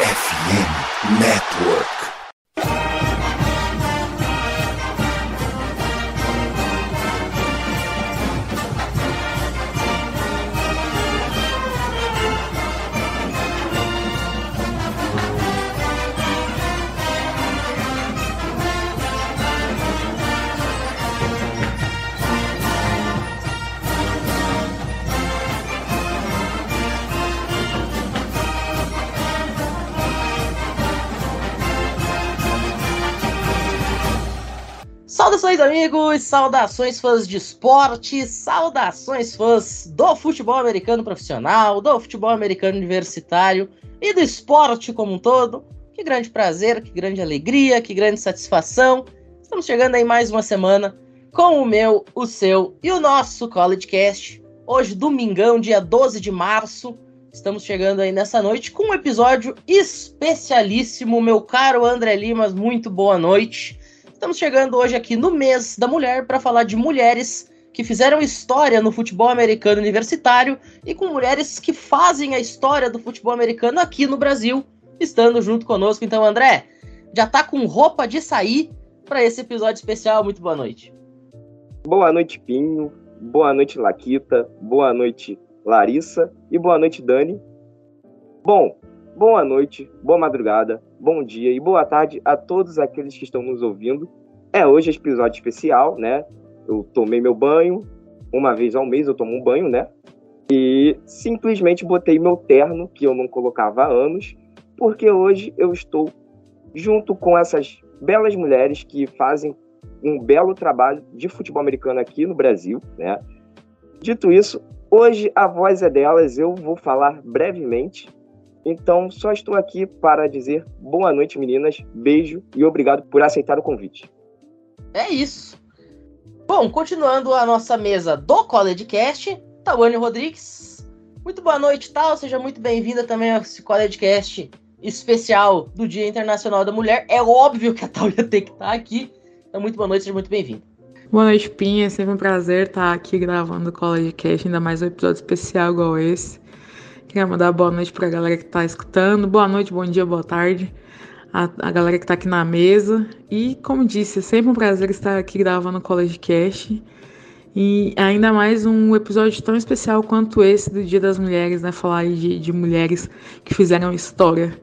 FM Network. Saudações, amigos! Saudações, fãs de esporte! Saudações, fãs do futebol americano profissional, do futebol americano universitário e do esporte como um todo. Que grande prazer, que grande alegria, que grande satisfação. Estamos chegando aí mais uma semana com o meu, o seu e o nosso College Cast. Hoje, domingão, dia 12 de março. Estamos chegando aí nessa noite com um episódio especialíssimo, meu caro André Limas. Muito boa noite. Estamos chegando hoje aqui no mês da mulher para falar de mulheres que fizeram história no futebol americano universitário e com mulheres que fazem a história do futebol americano aqui no Brasil, estando junto conosco. Então, André, já tá com roupa de sair para esse episódio especial. Muito boa noite. Boa noite, Pinho. Boa noite, Laquita. Boa noite, Larissa. E boa noite, Dani. Bom, boa noite, boa madrugada, bom dia e boa tarde a todos aqueles que estão nos ouvindo. É hoje episódio especial, né? Eu tomei meu banho, uma vez ao mês eu tomo um banho, né? E simplesmente botei meu terno, que eu não colocava há anos, porque hoje eu estou junto com essas belas mulheres que fazem um belo trabalho de futebol americano aqui no Brasil, né? Dito isso, hoje a voz é delas, eu vou falar brevemente então, só estou aqui para dizer boa noite, meninas, beijo e obrigado por aceitar o convite. É isso. Bom, continuando a nossa mesa do College Cast, Tawane Rodrigues. Muito boa noite, Tal. Seja muito bem-vinda também a esse College Cast especial do Dia Internacional da Mulher. É óbvio que a Tal ia ter que estar aqui. Então, muito boa noite, seja muito bem-vinda. Boa noite, Pinha. É sempre um prazer estar aqui gravando o College Cast, ainda mais um episódio especial igual esse. Queria mandar boa noite para a galera que está escutando. Boa noite, bom dia, boa tarde. A, a galera que está aqui na mesa. E, como disse, é sempre um prazer estar aqui gravando o College Cast. E ainda mais um episódio tão especial quanto esse do Dia das Mulheres, né? Falar de, de mulheres que fizeram história.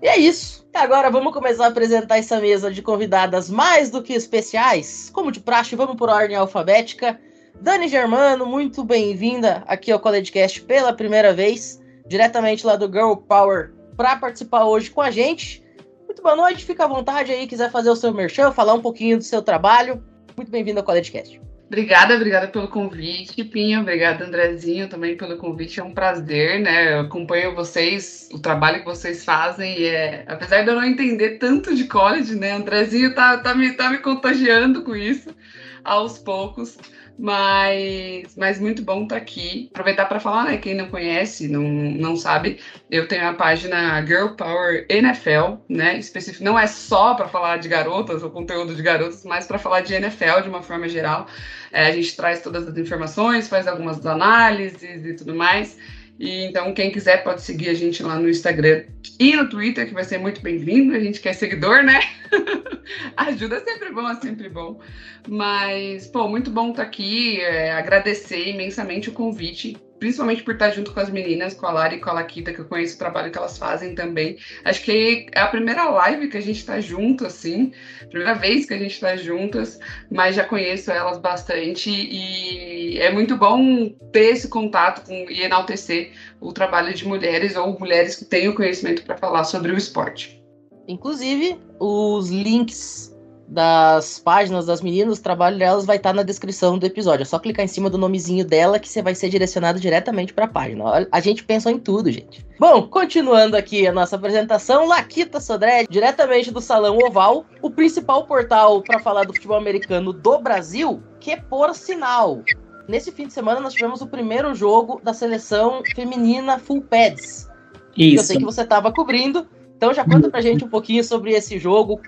E é isso. Agora vamos começar a apresentar essa mesa de convidadas mais do que especiais. Como de praxe, vamos por ordem alfabética. Dani Germano, muito bem-vinda aqui ao CollegeCast pela primeira vez, diretamente lá do Girl Power, para participar hoje com a gente. Muito boa noite, fica à vontade aí, quiser fazer o seu merchan, falar um pouquinho do seu trabalho. Muito bem-vindo ao CollegeCast. Obrigada, obrigada pelo convite, Pinho. Obrigada, Andrezinho, também pelo convite. É um prazer, né? Eu acompanho vocês, o trabalho que vocês fazem. E é, apesar de eu não entender tanto de college, né? Andrezinho tá, tá, me, tá me contagiando com isso aos poucos. Mas, mas muito bom estar tá aqui. Aproveitar para falar, né? Quem não conhece, não, não sabe, eu tenho a página Girl Power NFL, né? Específico, não é só para falar de garotas ou conteúdo de garotas, mas para falar de NFL de uma forma geral. É, a gente traz todas as informações, faz algumas análises e tudo mais. E então, quem quiser pode seguir a gente lá no Instagram e no Twitter, que vai ser muito bem-vindo. A gente quer seguidor, né? Ajuda é sempre bom, é sempre bom. Mas, pô, muito bom estar aqui. É, agradecer imensamente o convite principalmente por estar junto com as meninas, com a Lara e com a Laquita, que eu conheço o trabalho que elas fazem também. Acho que é a primeira live que a gente está junto, assim, primeira vez que a gente está juntas, mas já conheço elas bastante e é muito bom ter esse contato com, e enaltecer o trabalho de mulheres ou mulheres que têm o conhecimento para falar sobre o esporte. Inclusive, os links das páginas das meninas, o trabalho delas vai estar tá na descrição do episódio. É só clicar em cima do nomezinho dela que você vai ser direcionado diretamente para a página. A gente pensou em tudo, gente. Bom, continuando aqui a nossa apresentação, Laquita Sodré, diretamente do Salão Oval, o principal portal para falar do futebol americano do Brasil, que por sinal. Nesse fim de semana nós tivemos o primeiro jogo da seleção feminina Full Pads. Isso. Eu sei que você estava cobrindo, então já conta pra gente um pouquinho sobre esse jogo,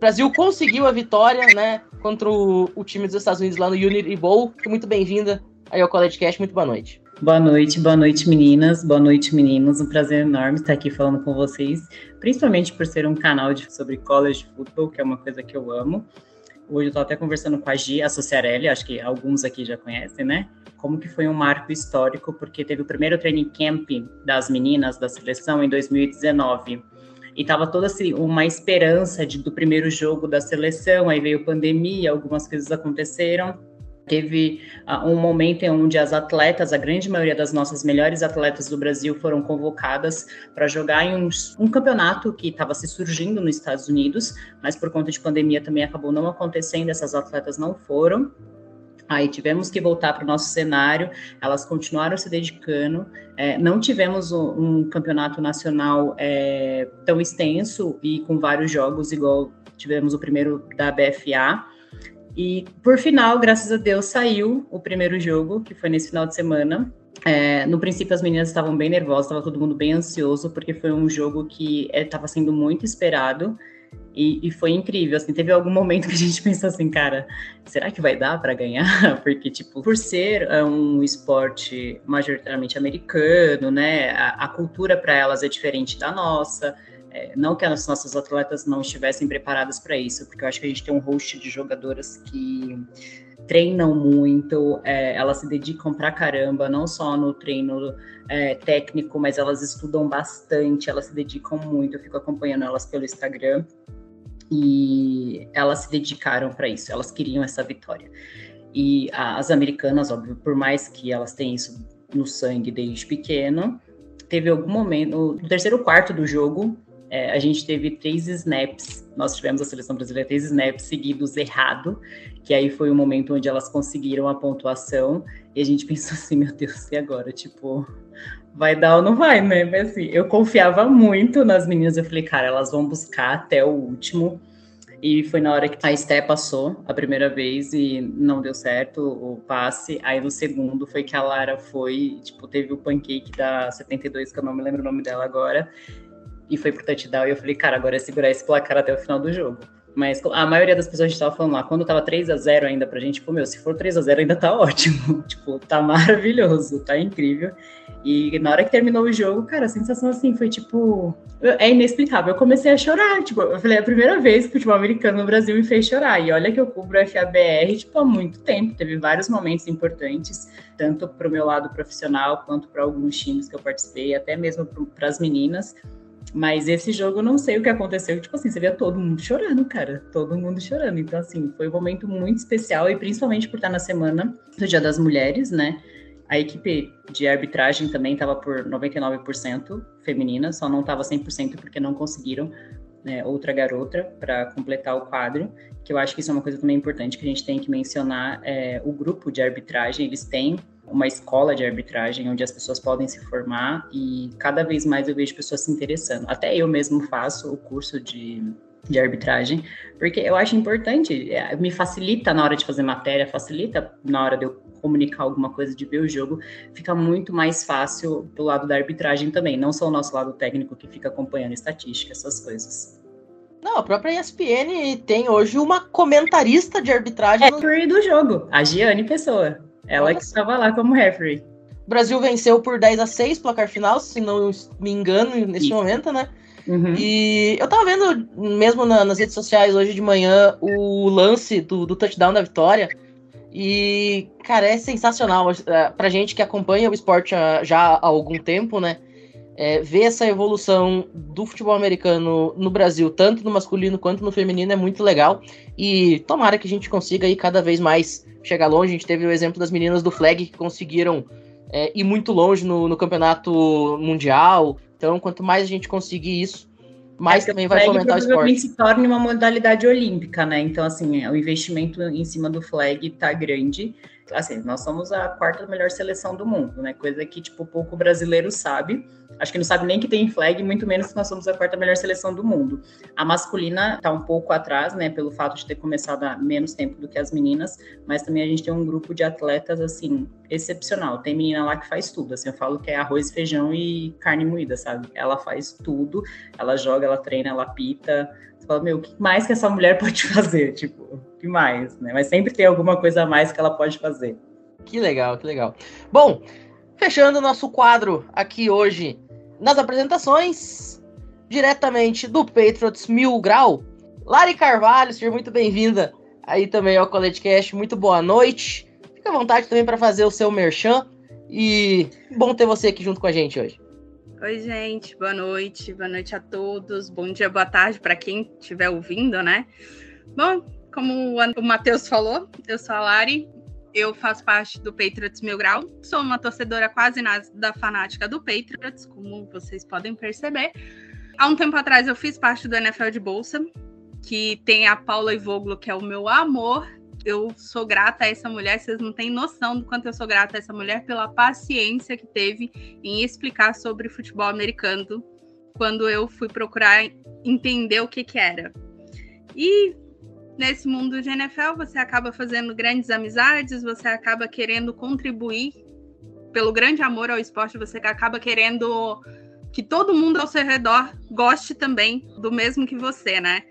Brasil conseguiu a vitória, né, contra o, o, time dos Estados Unidos lá no Unity Bowl. Muito bem-vinda aí ao College Cast, muito boa noite. Boa noite, boa noite, meninas, boa noite, meninos. Um prazer enorme estar aqui falando com vocês, principalmente por ser um canal de, sobre college football, que é uma coisa que eu amo. Hoje eu estou até conversando com a Gi, a Sociarelli, acho que alguns aqui já conhecem, né? Como que foi um marco histórico, porque teve o primeiro training camp das meninas da seleção em 2019 e tava toda assim, uma esperança de, do primeiro jogo da seleção, aí veio pandemia, algumas coisas aconteceram, Teve uh, um momento em onde as atletas, a grande maioria das nossas melhores atletas do Brasil, foram convocadas para jogar em um, um campeonato que estava se surgindo nos Estados Unidos, mas por conta de pandemia também acabou não acontecendo, essas atletas não foram. Aí tivemos que voltar para o nosso cenário, elas continuaram se dedicando. É, não tivemos um, um campeonato nacional é, tão extenso e com vários jogos, igual tivemos o primeiro da BFA, e por final, graças a Deus, saiu o primeiro jogo, que foi nesse final de semana. É, no princípio, as meninas estavam bem nervosas, estava todo mundo bem ansioso, porque foi um jogo que estava é, sendo muito esperado. E, e, foi incrível, assim, teve algum momento que a gente pensou assim, cara, será que vai dar para ganhar? Porque, tipo, por ser é, um esporte majoritariamente americano, né, a, a cultura para elas é diferente da nossa, é, não que as nossas atletas não estivessem preparadas para isso, porque eu acho que a gente tem um host de jogadoras que treinam muito, é, elas se dedicam pra caramba, não só no treino é, técnico, mas elas estudam bastante, elas se dedicam muito. Eu fico acompanhando elas pelo Instagram e elas se dedicaram para isso, elas queriam essa vitória. E as americanas, óbvio, por mais que elas tenham isso no sangue desde pequeno, teve algum momento, no terceiro quarto do jogo, é, a gente teve três snaps, nós tivemos a seleção brasileira três snaps seguidos errado, que aí foi o momento onde elas conseguiram a pontuação, e a gente pensou assim, meu Deus, e agora? Tipo, vai dar ou não vai, né? Mas assim, eu confiava muito nas meninas, eu falei, cara, elas vão buscar até o último, e foi na hora que a Esté passou a primeira vez e não deu certo o passe. Aí no segundo foi que a Lara foi, tipo, teve o pancake da 72, que eu não me lembro o nome dela agora e foi pro touchdown. E eu falei, cara, agora é segurar esse placar até o final do jogo. Mas a maioria das pessoas estava falando lá, quando tava 3 a 0 ainda pra gente, tipo, meu, se for 3 a 0 ainda tá ótimo. tipo, tá maravilhoso, tá incrível. E na hora que terminou o jogo, cara, a sensação assim foi tipo. É inexplicável. Eu comecei a chorar. Tipo, eu falei, é a primeira vez que o futebol americano no Brasil me fez chorar. E olha que eu cubro o FABR, tipo, há muito tempo. Teve vários momentos importantes, tanto pro meu lado profissional, quanto para alguns times que eu participei, até mesmo para as meninas. Mas esse jogo, não sei o que aconteceu. Tipo assim, você via todo mundo chorando, cara. Todo mundo chorando. Então, assim, foi um momento muito especial e principalmente por estar na semana do Dia das Mulheres, né? A equipe de arbitragem também estava por 99% feminina, só não estava 100% porque não conseguiram né, outra garota para completar o quadro, que eu acho que isso é uma coisa também importante que a gente tem que mencionar. É, o grupo de arbitragem, eles têm uma escola de arbitragem onde as pessoas podem se formar e cada vez mais eu vejo pessoas se interessando. Até eu mesmo faço o curso de, de arbitragem, porque eu acho importante, é, me facilita na hora de fazer matéria, facilita na hora de eu comunicar alguma coisa, de ver o jogo, fica muito mais fácil do lado da arbitragem também, não só o nosso lado técnico que fica acompanhando estatística, essas coisas. Não, a própria ESPN tem hoje uma comentarista de arbitragem. É no... do jogo, a Giane Pessoa. Ela que estava lá como referee. O Brasil venceu por 10 a 6 placar final, se não me engano, nesse Isso. momento, né? Uhum. E eu tava vendo, mesmo na, nas redes sociais hoje de manhã, o lance do, do, touchdown da vitória. E, cara, é sensacional. É, pra gente que acompanha o esporte já há algum tempo, né? É, ver essa evolução do futebol americano no Brasil, tanto no masculino quanto no feminino, é muito legal. E tomara que a gente consiga ir cada vez mais chegar longe. A gente teve o exemplo das meninas do Flag que conseguiram é, ir muito longe no, no, campeonato mundial. Então, quanto mais a gente conseguir isso, mais é também vai fomentar o esporte. se torne uma modalidade olímpica, né? Então, assim, o investimento em cima do flag está grande. Assim, nós somos a quarta melhor seleção do mundo, né? Coisa que, tipo, pouco brasileiro sabe. Acho que não sabe nem que tem flag, muito menos que nós somos a quarta melhor seleção do mundo. A masculina está um pouco atrás, né, pelo fato de ter começado há menos tempo do que as meninas, mas também a gente tem um grupo de atletas, assim, excepcional. Tem menina lá que faz tudo, assim, eu falo que é arroz, feijão e carne moída, sabe? Ela faz tudo, ela joga, ela treina, ela pita. Você fala, meu, o que mais que essa mulher pode fazer? Tipo, o que mais, né? Mas sempre tem alguma coisa a mais que ela pode fazer. Que legal, que legal. Bom, Fechando o nosso quadro aqui hoje nas apresentações, diretamente do Patriots Mil Grau, Lari Carvalho, seja muito bem-vinda aí também ao College Cast, muito boa noite. Fica à vontade também para fazer o seu merchan e bom ter você aqui junto com a gente hoje. Oi, gente, boa noite, boa noite a todos, bom dia, boa tarde para quem estiver ouvindo, né? Bom, como o Matheus falou, eu sou a Lari, eu faço parte do Patriots Mil Grau, sou uma torcedora quase da fanática do Patriots, como vocês podem perceber. Há um tempo atrás eu fiz parte do NFL de Bolsa, que tem a Paula Ivoglo, que é o meu amor. Eu sou grata a essa mulher, vocês não têm noção do quanto eu sou grata a essa mulher pela paciência que teve em explicar sobre futebol americano quando eu fui procurar entender o que que era. E nesse mundo de NFL, você acaba fazendo grandes amizades, você acaba querendo contribuir pelo grande amor ao esporte, você acaba querendo que todo mundo ao seu redor goste também do mesmo que você, né?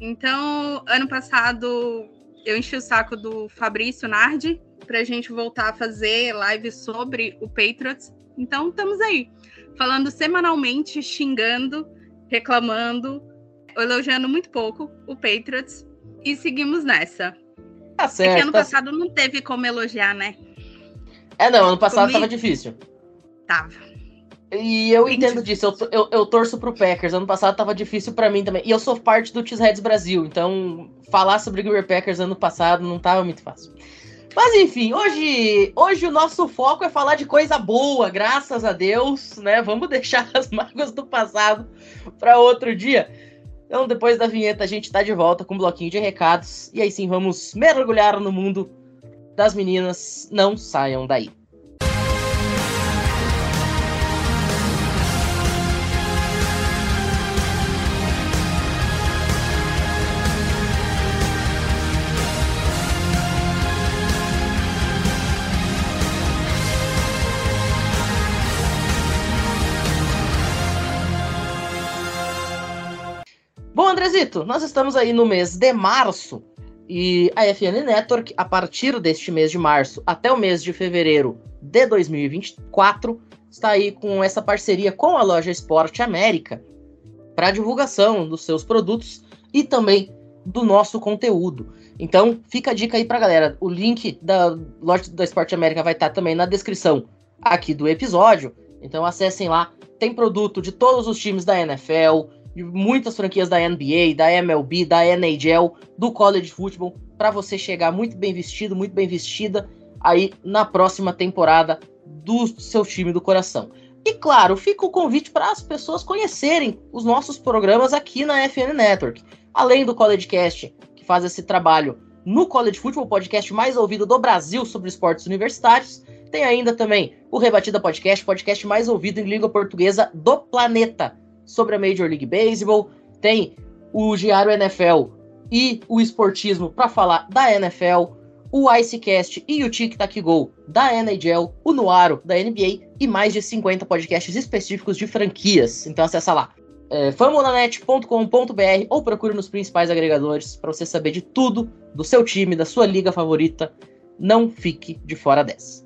Então, ano passado, eu enchi o saco do Fabrício Nardi para a gente voltar a fazer live sobre o Patriots. Então, estamos aí, falando semanalmente, xingando, reclamando, elogiando muito pouco o Patriots e seguimos nessa. Tá certo. Porque ano tá passado não teve como elogiar, né? É, não, ano passado Comigo... tava difícil. Tava. E eu entendo disso, eu, eu, eu, torço pro Packers. Ano passado tava difícil para mim também. E eu sou parte do Cheeseheads Brasil, então falar sobre Green Bay Packers ano passado não tava muito fácil. Mas enfim, hoje, hoje o nosso foco é falar de coisa boa, graças a Deus, né? Vamos deixar as mágoas do passado para outro dia. Então, depois da vinheta, a gente tá de volta com um bloquinho de recados. E aí sim, vamos mergulhar no mundo das meninas. Não saiam daí. Andrezito, nós estamos aí no mês de março e a FN Network, a partir deste mês de março até o mês de fevereiro de 2024, está aí com essa parceria com a loja Esporte América para divulgação dos seus produtos e também do nosso conteúdo. Então, fica a dica aí para galera. O link da loja da Esporte América vai estar também na descrição aqui do episódio. Então, acessem lá. Tem produto de todos os times da NFL, de muitas franquias da NBA, da MLB, da NHL, do college football, para você chegar muito bem vestido, muito bem vestida aí na próxima temporada do seu time do coração. E claro, fica o convite para as pessoas conhecerem os nossos programas aqui na FN Network. Além do College Cast, que faz esse trabalho no College Football, podcast mais ouvido do Brasil sobre esportes universitários, tem ainda também o Rebatida Podcast, podcast mais ouvido em língua portuguesa do planeta sobre a Major League Baseball, tem o Diário NFL e o Esportismo para falar da NFL, o Icecast e o Tic Tac Go da NHL, o Noaro da NBA e mais de 50 podcasts específicos de franquias. Então acessa lá é, famonanet.com.br ou procure nos principais agregadores para você saber de tudo do seu time, da sua liga favorita. Não fique de fora dessa.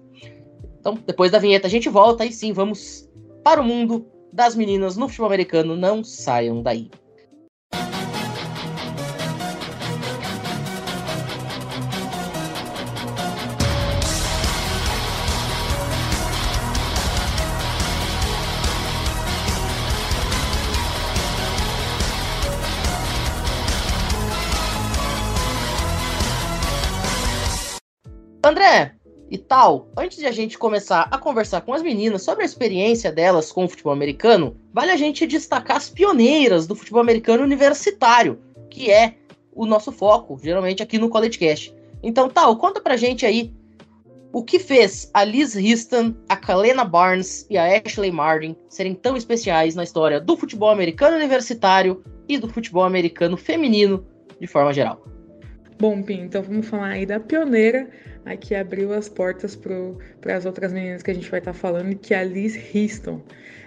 Então, depois da vinheta a gente volta e sim, vamos para o mundo das meninas no futebol americano não saiam daí. Tal, antes de a gente começar a conversar com as meninas sobre a experiência delas com o futebol americano, vale a gente destacar as pioneiras do futebol americano universitário, que é o nosso foco, geralmente aqui no College Cast. Então, tal, conta pra gente aí o que fez a Liz Houston, a Kalena Barnes e a Ashley Martin serem tão especiais na história do futebol americano universitário e do futebol americano feminino de forma geral. Bom, Pim, então vamos falar aí da pioneira a que abriu as portas para as outras meninas que a gente vai estar tá falando, que é a Liz Houston.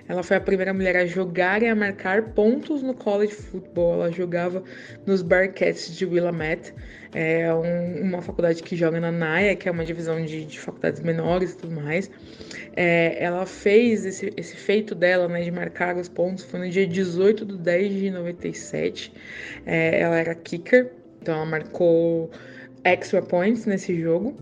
Ela foi a primeira mulher a jogar e a marcar pontos no college football. Ela jogava nos Bearcats de Willamette, é um, uma faculdade que joga na NAIA, que é uma divisão de, de faculdades menores e tudo mais. É, ela fez esse, esse feito dela, né, de marcar os pontos, foi no dia 18 de 10 de 97. É, ela era kicker, então ela marcou extra points nesse jogo.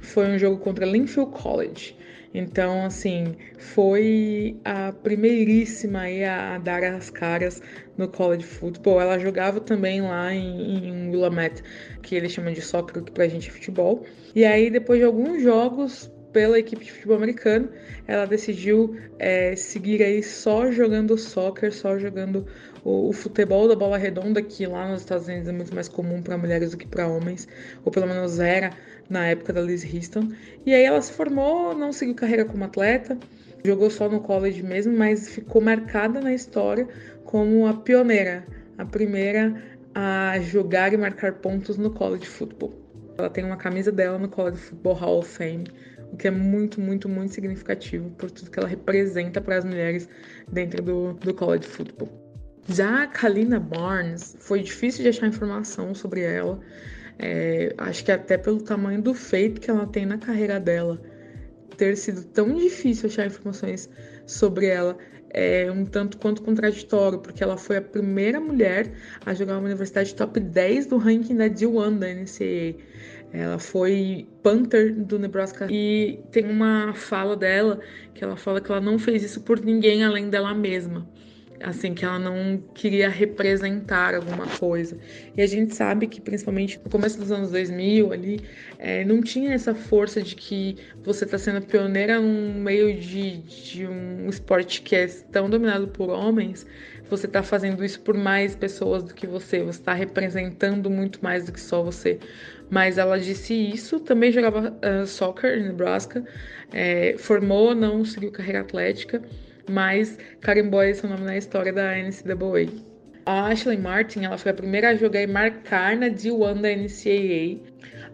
Foi um jogo contra Linfield College. Então, assim, foi a primeiríssima a, a dar as caras no college football. Ela jogava também lá em, em Willamette, que eles chamam de soccer, que pra gente é futebol. E aí, depois de alguns jogos pela equipe de futebol americano, ela decidiu é, seguir aí só jogando soccer, só jogando o, futebol da bola redonda, que lá nos Estados Unidos é muito mais comum para mulheres do que para homens, ou pelo menos era na época da Liz Houston. E aí ela se formou, não seguiu carreira como atleta, jogou só no college mesmo, mas ficou marcada na história como a pioneira, a primeira a jogar e marcar pontos no college football. Ela tem uma camisa dela no College Football Hall of Fame, o que é muito, muito, muito significativo por tudo que ela representa para as mulheres dentro do, do college football. Já a Kalina Barnes, foi difícil de achar informação sobre ela. É, acho que até pelo tamanho do feito que ela tem na carreira dela, ter sido tão difícil achar informações sobre ela é um tanto quanto contraditório, porque ela foi a primeira mulher a jogar uma universidade top 10 do ranking da D1 da NCAA. Ela foi Panther do Nebraska e tem uma fala dela que ela fala que ela não fez isso por ninguém além dela mesma assim, que ela não queria representar alguma coisa. E a gente sabe que, principalmente no começo dos anos 2000 ali, é, não tinha essa força de que você está sendo pioneira num meio de, de um esporte que é tão dominado por homens, você está fazendo isso por mais pessoas do que você, você está representando muito mais do que só você. Mas ela disse isso, também jogava uh, soccer em Nebraska, é, formou, não seguiu carreira atlética, mas carimbou esse nome na história da NCAA. A Ashley Martin ela foi a primeira a jogar e marcar na D1 da NCAA.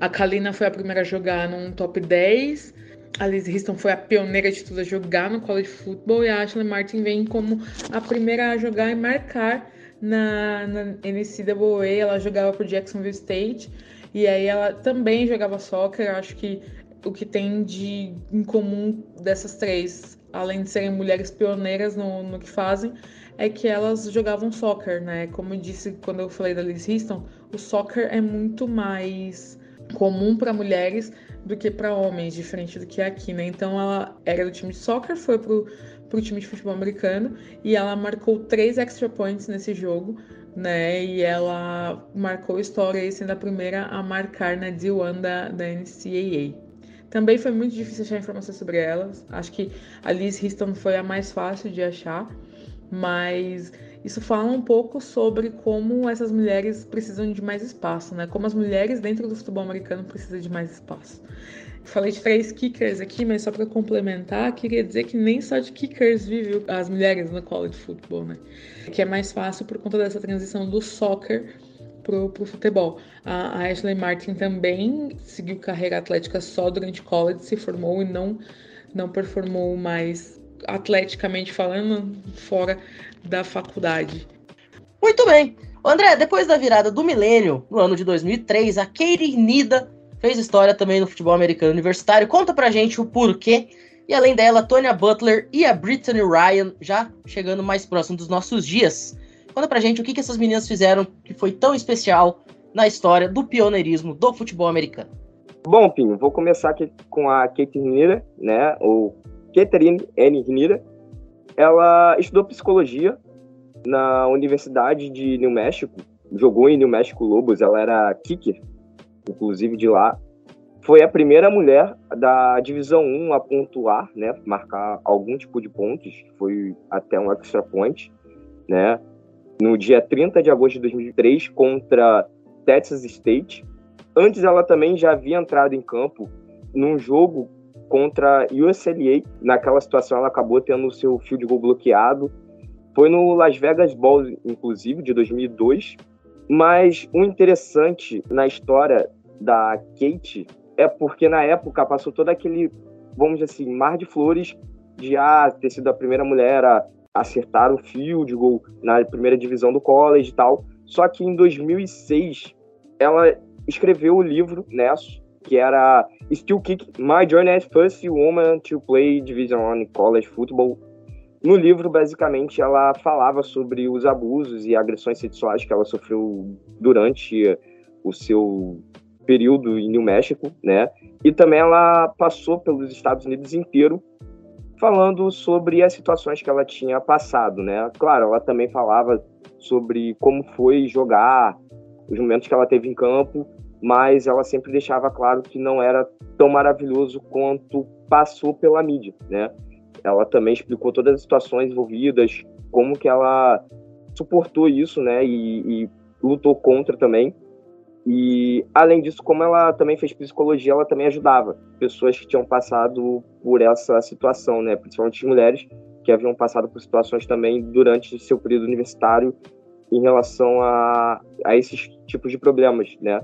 A Kalina foi a primeira a jogar num top 10. A Liz Houston foi a pioneira de tudo a jogar no college football. E a Ashley Martin vem como a primeira a jogar e marcar na, na NCAA. Ela jogava por Jacksonville State. E aí ela também jogava soccer. Eu acho que o que tem de em comum dessas três além de serem mulheres pioneiras no, no que fazem, é que elas jogavam soccer, né? Como eu disse quando eu falei da Liz Houston, o soccer é muito mais comum para mulheres do que para homens, diferente do que é aqui, né? Então ela era do time de soccer, foi pro, pro time de futebol americano e ela marcou três extra points nesse jogo, né? E ela marcou história aí sendo a primeira a marcar na D1 da, da NCAA. Também foi muito difícil achar informações sobre elas. Acho que a Liz Houston foi a mais fácil de achar, mas isso fala um pouco sobre como essas mulheres precisam de mais espaço, né? Como as mulheres dentro do futebol americano precisam de mais espaço. Falei de três kickers aqui, mas só para complementar, queria dizer que nem só de kickers vivem as mulheres no college football, né? Que é mais fácil por conta dessa transição do soccer pro, pro futebol. A, a Ashley Martin também seguiu carreira atlética só durante college, se formou e não, não performou mais atleticamente falando fora da faculdade. Muito bem. André, depois da virada do milênio, no ano de 2003, a Katie Nida fez história também no futebol americano universitário. Conta pra gente o porquê. E além dela, Tonya Butler e a Brittany Ryan já chegando mais próximo dos nossos dias. Conta pra gente o que, que essas meninas fizeram que foi tão especial na história do pioneirismo do futebol americano. Bom, Pinho, vou começar aqui com a Kate Rinira, né? Ou Catherine N. Rinira. Ela estudou psicologia na Universidade de New México, jogou em New México Lobos, ela era kicker, inclusive de lá. Foi a primeira mulher da Divisão 1 a pontuar, né, marcar algum tipo de pontos, foi até um extra point, né? No dia 30 de agosto de 2003 contra Texas State. Antes ela também já havia entrado em campo num jogo contra USLA. Naquela situação ela acabou tendo o seu field goal bloqueado. Foi no Las Vegas Bowl, inclusive, de 2002. Mas o interessante na história da Kate é porque na época passou todo aquele, vamos dizer assim, mar de flores de ah, ter sido a primeira mulher a acertar o field goal na primeira divisão do college e tal. Só que em 2006 ela escreveu o livro Nesso, que era Still Kick My Journey as First Woman to Play Division One College Football. No livro, basicamente, ela falava sobre os abusos e agressões sexuais que ela sofreu durante o seu período em New México, né? E também ela passou pelos Estados Unidos inteiro falando sobre as situações que ela tinha passado, né? Claro, ela também falava sobre como foi jogar, os momentos que ela teve em campo, mas ela sempre deixava claro que não era tão maravilhoso quanto passou pela mídia, né? Ela também explicou todas as situações envolvidas, como que ela suportou isso, né? E, e lutou contra também. E além disso, como ela também fez psicologia, ela também ajudava pessoas que tinham passado por essa situação, né? Principalmente mulheres que haviam passado por situações também durante seu período universitário em relação a, a esses tipos de problemas, né?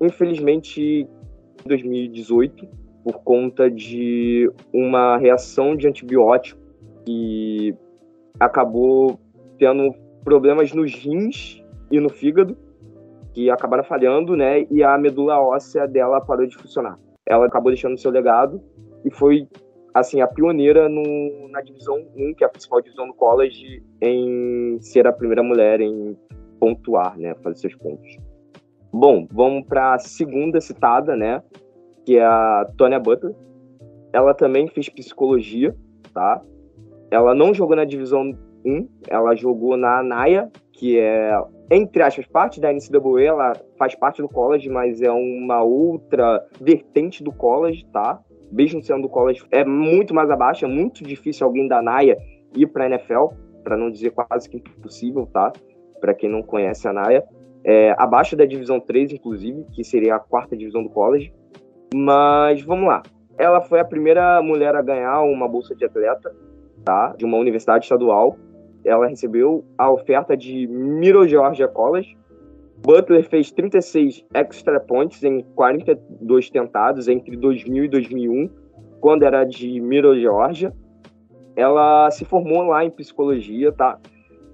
Infelizmente, em 2018, por conta de uma reação de antibiótico que acabou tendo problemas nos rins e no fígado, que acabaram falhando, né? E a medula óssea dela parou de funcionar. Ela acabou deixando seu legado e foi assim a pioneira no, na divisão 1, que é a principal divisão do college, em ser a primeira mulher em pontuar, né, fazer seus pontos. Bom, vamos para a segunda citada, né, que é a Tonya Butler. Ela também fez psicologia, tá? Ela não jogou na divisão 1, ela jogou na ANAIA, que é, entre aspas, parte da NCAA, ela faz parte do college, mas é uma outra vertente do college, tá? Mesmo sendo do college, é muito mais abaixo, é muito difícil alguém da NAIA ir para a NFL, para não dizer quase que impossível, tá? Para quem não conhece a NAIA. É, abaixo da divisão 3, inclusive, que seria a quarta divisão do college. Mas vamos lá. Ela foi a primeira mulher a ganhar uma bolsa de atleta, tá? De uma universidade estadual ela recebeu a oferta de Miro Georgia College. Butler fez 36 extra points em 42 tentados entre 2000 e 2001, quando era de Miro Georgia. Ela se formou lá em psicologia, tá?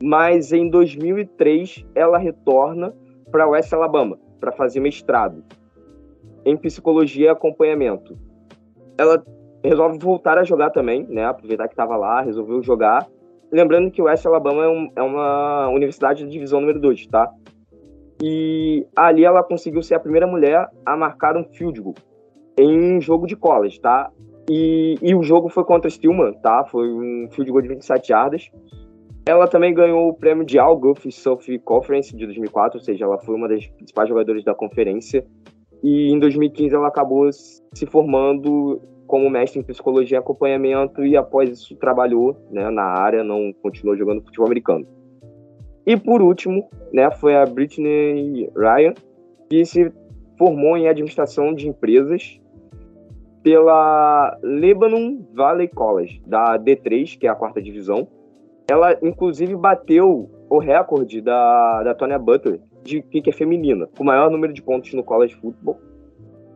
Mas em 2003 ela retorna para West Alabama para fazer mestrado em psicologia e acompanhamento. Ela resolve voltar a jogar também, né? Aproveitar que estava lá, resolveu jogar Lembrando que o West Alabama é, um, é uma universidade de divisão número 2, tá? E ali ela conseguiu ser a primeira mulher a marcar um field goal em um jogo de college, tá? E, e o jogo foi contra Stillman, tá? Foi um field goal de 27 yardas. Ela também ganhou o prêmio de All Gulf South Conference de 2004, ou seja, ela foi uma das principais jogadoras da conferência. E em 2015 ela acabou se formando como mestre em psicologia e acompanhamento e após isso trabalhou né, na área, não continuou jogando futebol americano. E por último, né, foi a Britney Ryan, que se formou em administração de empresas pela Lebanon Valley College, da D3, que é a quarta divisão. Ela, inclusive, bateu o recorde da, da Tonya Butler de kicker feminina, com o maior número de pontos no college football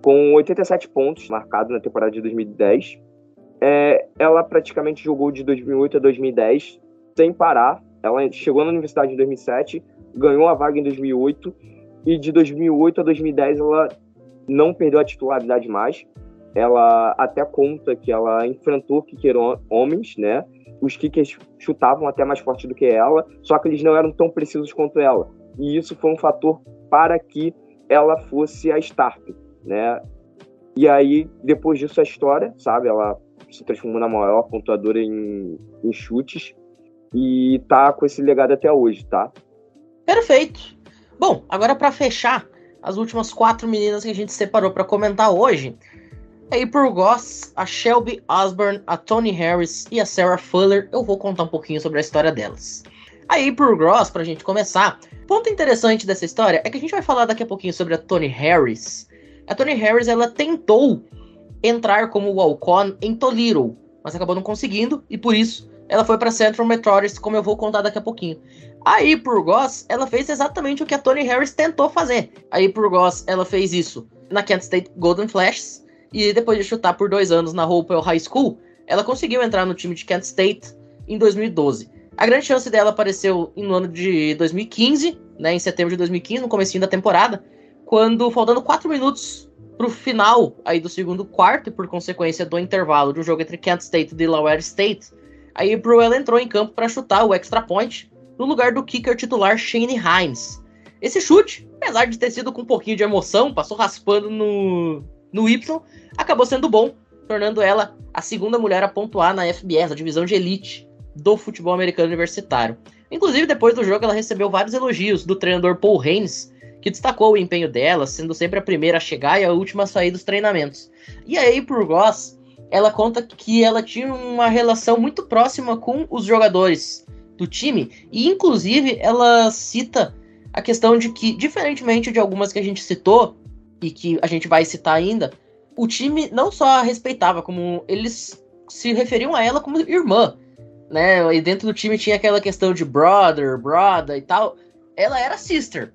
com 87 pontos marcados na temporada de 2010. É, ela praticamente jogou de 2008 a 2010 sem parar. Ela chegou na universidade em 2007, ganhou a vaga em 2008 e de 2008 a 2010 ela não perdeu a titularidade mais. Ela até conta que ela enfrentou kicker homens, né? Os kickers chutavam até mais forte do que ela, só que eles não eram tão precisos quanto ela. E isso foi um fator para que ela fosse a starter né? E aí, depois disso, a história, sabe? Ela se transformou na maior pontuadora em, em chutes e tá com esse legado até hoje, tá? Perfeito. Bom, agora para fechar, as últimas quatro meninas que a gente separou para comentar hoje. A April Goss, a Shelby Osborne, a Tony Harris e a Sarah Fuller. Eu vou contar um pouquinho sobre a história delas. A April Gross, pra gente começar, ponto interessante dessa história é que a gente vai falar daqui a pouquinho sobre a Tony Harris, a Tony Harris ela tentou entrar como walk-on em Toledo, mas acabou não conseguindo e por isso ela foi para Central Methodist, como eu vou contar daqui a pouquinho. A April Goss, ela fez exatamente o que a Tony Harris tentou fazer. A April Goss, ela fez isso na Kent State Golden Flashes, e depois de chutar por dois anos na Hopewell High School, ela conseguiu entrar no time de Kent State em 2012. A grande chance dela apareceu no ano de 2015, né, em setembro de 2015, no começo da temporada, quando, faltando quatro minutos pro final aí do segundo quarto, e por consequência do intervalo um jogo entre Kent State e Delaware State, aí Bruel entrou em campo para chutar o extra point no lugar do kicker titular Shane Hines. Esse chute, apesar de ter sido com um pouquinho de emoção, passou raspando no, no Y, acabou sendo bom, tornando ela a segunda mulher a pontuar na FBS, a divisão de elite do futebol americano universitário. Inclusive, depois do jogo, ela recebeu vários elogios do treinador Paul Haynes, que destacou o empenho dela, sendo sempre a primeira a chegar e a última a sair dos treinamentos. E aí, por Goss, ela conta que ela tinha uma relação muito próxima com os jogadores do time, e inclusive ela cita a questão de que, diferentemente de algumas que a gente citou, e que a gente vai citar ainda, o time não só a respeitava, como eles se referiam a ela como irmã, né? E dentro do time tinha aquela questão de brother, brother e tal. Ela era sister,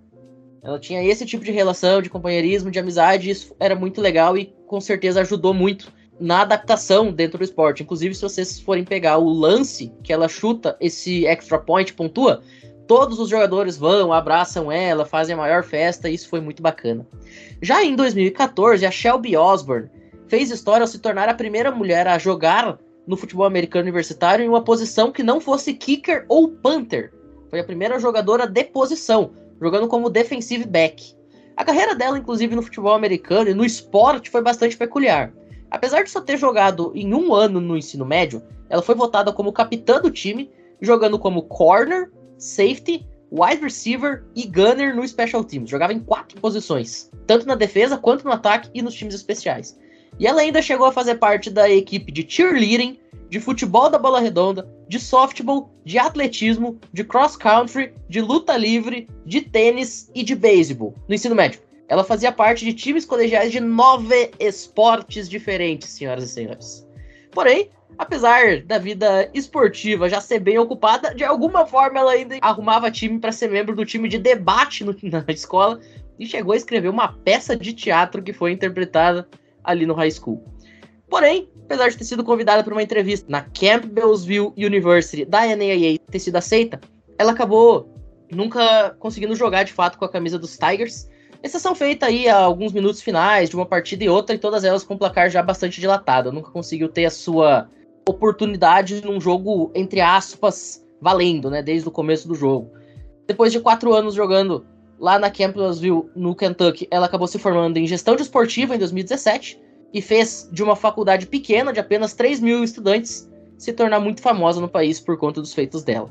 ela tinha esse tipo de relação, de companheirismo, de amizade, isso era muito legal e com certeza ajudou muito na adaptação dentro do esporte. Inclusive, se vocês forem pegar o lance que ela chuta, esse extra point, pontua, todos os jogadores vão, abraçam ela, fazem a maior festa, e isso foi muito bacana. Já em 2014, a Shelby Osborne fez história ao se tornar a primeira mulher a jogar no futebol americano universitário em uma posição que não fosse kicker ou punter. Foi a primeira jogadora de posição, jogando como defensive back. A carreira dela, inclusive no futebol americano e no esporte, foi bastante peculiar. Apesar de só ter jogado em um ano no ensino médio, ela foi votada como capitã do time, jogando como corner, safety, wide receiver e gunner no special teams. Jogava em quatro posições, tanto na defesa quanto no ataque e nos times especiais. E ela ainda chegou a fazer parte da equipe de cheerleading, de futebol da bola redonda, de softball, de atletismo, de cross country, de luta livre, de tênis e de beisebol no ensino médio. Ela fazia parte de times colegiais de nove esportes diferentes, senhoras e senhores. Porém, apesar da vida esportiva já ser bem ocupada, de alguma forma ela ainda arrumava time para ser membro do time de debate no, na escola e chegou a escrever uma peça de teatro que foi interpretada ali no high school. Porém, apesar de ter sido convidada para uma entrevista na Campbellsville University da NAIA ter sido aceita, ela acabou nunca conseguindo jogar de fato com a camisa dos Tigers. Exceção feita aí a alguns minutos finais de uma partida e outra, e todas elas com placar já bastante dilatado. Nunca conseguiu ter a sua oportunidade num jogo, entre aspas, valendo, né? Desde o começo do jogo. Depois de quatro anos jogando lá na Campbellsville, no Kentucky, ela acabou se formando em gestão de esportiva em 2017 e fez de uma faculdade pequena, de apenas 3 mil estudantes, se tornar muito famosa no país por conta dos feitos dela.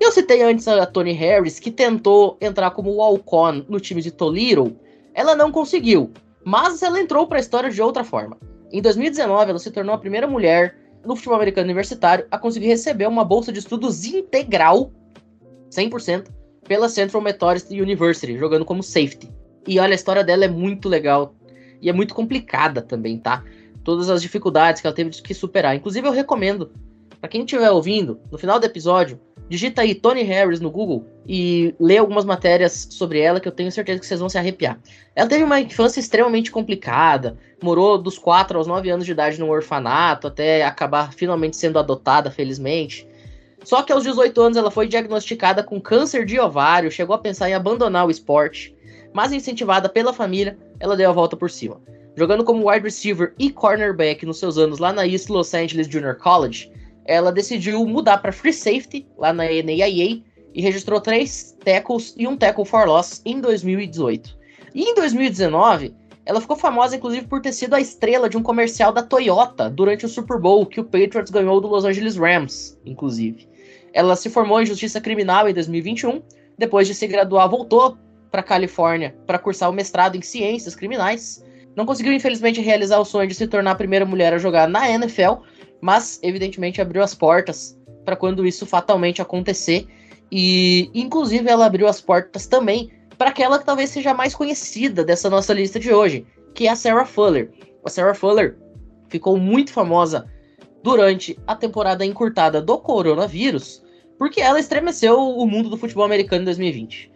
Eu citei antes a Tony Harris, que tentou entrar como walk-on no time de Toledo. Ela não conseguiu, mas ela entrou para a história de outra forma. Em 2019, ela se tornou a primeira mulher no futebol americano universitário a conseguir receber uma bolsa de estudos integral, 100%, pela Central Methodist University, jogando como safety. E olha, a história dela é muito legal e é muito complicada também, tá? Todas as dificuldades que ela teve que superar. Inclusive, eu recomendo, para quem estiver ouvindo, no final do episódio, digita aí Tony Harris no Google e lê algumas matérias sobre ela que eu tenho certeza que vocês vão se arrepiar. Ela teve uma infância extremamente complicada, morou dos 4 aos 9 anos de idade num orfanato, até acabar finalmente sendo adotada, felizmente. Só que aos 18 anos ela foi diagnosticada com câncer de ovário, chegou a pensar em abandonar o esporte, mas incentivada pela família, ela deu a volta por cima. Jogando como wide receiver e cornerback nos seus anos lá na East Los Angeles Junior College, ela decidiu mudar para free safety lá na NAIA e registrou três tackles e um tackle for loss em 2018. E em 2019, ela ficou famosa inclusive por ter sido a estrela de um comercial da Toyota durante o Super Bowl que o Patriots ganhou do Los Angeles Rams, inclusive. Ela se formou em justiça criminal em 2021, depois de se graduar, voltou para Califórnia para cursar o mestrado em ciências criminais. Não conseguiu, infelizmente, realizar o sonho de se tornar a primeira mulher a jogar na NFL, mas, evidentemente, abriu as portas para quando isso fatalmente acontecer. E, inclusive, ela abriu as portas também para aquela que talvez seja mais conhecida dessa nossa lista de hoje, que é a Sarah Fuller. A Sarah Fuller ficou muito famosa durante a temporada encurtada do coronavírus, porque ela estremeceu o mundo do futebol americano em 2020.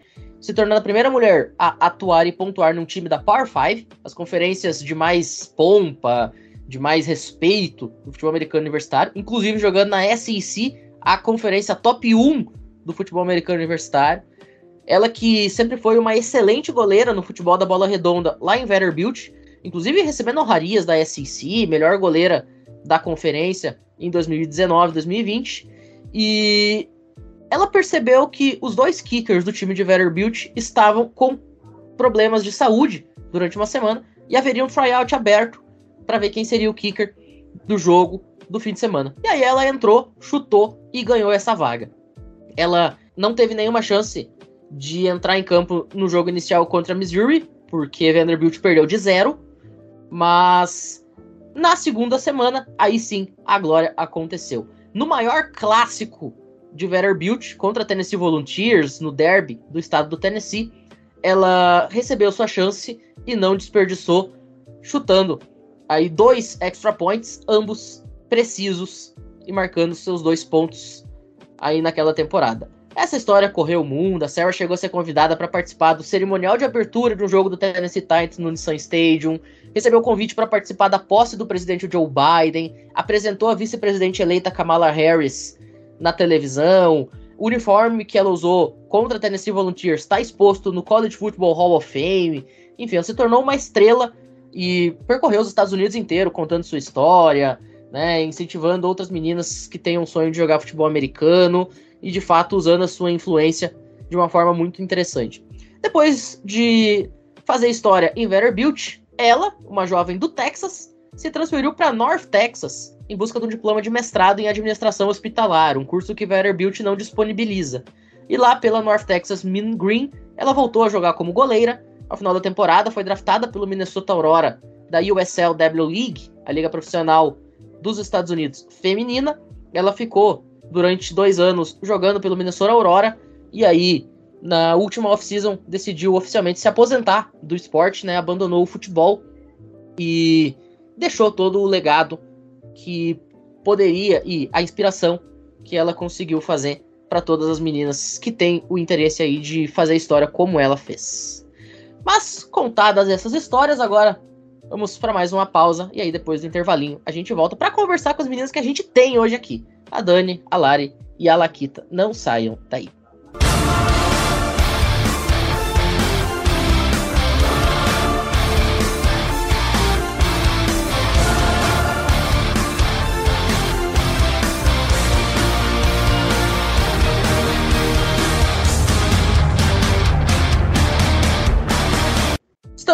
Se tornando a primeira mulher a atuar e pontuar num time da Power 5, as conferências de mais pompa, de mais respeito do futebol americano universitário, inclusive jogando na SEC, a conferência top 1 do futebol americano universitário. Ela que sempre foi uma excelente goleira no futebol da bola redonda lá em Vanderbilt, inclusive recebendo honrarias da SEC, melhor goleira da conferência em 2019, 2020. E ela percebeu que os dois kickers do time de Vanderbilt estavam com problemas de saúde durante uma semana e haveria um tryout aberto para ver quem seria o kicker do jogo do fim de semana. E aí ela entrou, chutou e ganhou essa vaga. Ela não teve nenhuma chance de entrar em campo no jogo inicial contra Missouri, porque Vanderbilt perdeu de zero, mas na segunda semana, aí sim, a glória aconteceu. No maior clássico de Vanderbilt contra Tennessee Volunteers, no derby do estado do Tennessee, ela recebeu sua chance e não desperdiçou, chutando aí dois extra points, ambos precisos e marcando seus dois pontos aí naquela temporada. Essa história correu o mundo, a Sarah chegou a ser convidada para participar do cerimonial de abertura de um jogo do Tennessee Titans no Nissan Stadium, recebeu o convite para participar da posse do presidente Joe Biden, apresentou a vice-presidente eleita Kamala Harris na televisão, o uniforme que ela usou contra a Tennessee Volunteers está exposto no College Football Hall of Fame, enfim, ela se tornou uma estrela e percorreu os Estados Unidos inteiro contando sua história, né, incentivando outras meninas que têm um sonho de jogar futebol americano e de fato usando a sua influência de uma forma muito interessante. Depois de fazer história em Vanderbilt, ela, uma jovem do Texas, se transferiu para North Texas em busca de um diploma de mestrado em administração hospitalar, um curso que Vanderbilt não disponibiliza. E lá pela North Texas Mean Green, ela voltou a jogar como goleira. Ao final da temporada, foi draftada pelo Minnesota Aurora da USLW League, a liga profissional dos Estados Unidos feminina. Ela ficou durante dois anos jogando pelo Minnesota Aurora e aí na última off-season decidiu oficialmente se aposentar do esporte, né? Abandonou o futebol e deixou todo o legado que poderia e a inspiração que ela conseguiu fazer para todas as meninas que têm o interesse aí de fazer história como ela fez. Mas contadas essas histórias, agora vamos para mais uma pausa e aí depois do intervalinho a gente volta para conversar com as meninas que a gente tem hoje aqui. A Dani, a Lari e a Laquita. Não saiam daí.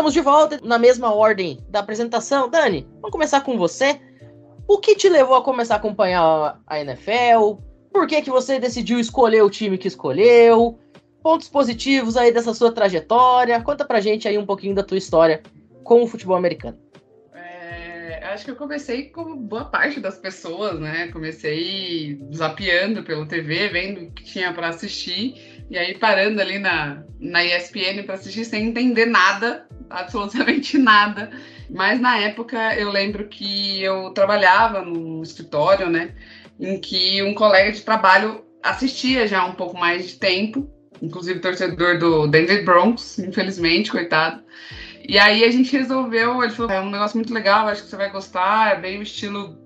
Estamos de volta na mesma ordem da apresentação. Dani, vamos começar com você. O que te levou a começar a acompanhar a NFL? Por que, que você decidiu escolher o time que escolheu? Pontos positivos aí dessa sua trajetória. Conta pra gente aí um pouquinho da tua história com o futebol americano. É, acho que eu comecei como boa parte das pessoas, né? Comecei zapeando pelo TV, vendo o que tinha para assistir, e aí parando ali na, na ESPN para assistir sem entender nada absolutamente nada. Mas na época eu lembro que eu trabalhava no escritório, né? Em que um colega de trabalho assistia já um pouco mais de tempo, inclusive torcedor do Denver Broncos, infelizmente, coitado. E aí a gente resolveu, ele falou, é um negócio muito legal, acho que você vai gostar, é bem o estilo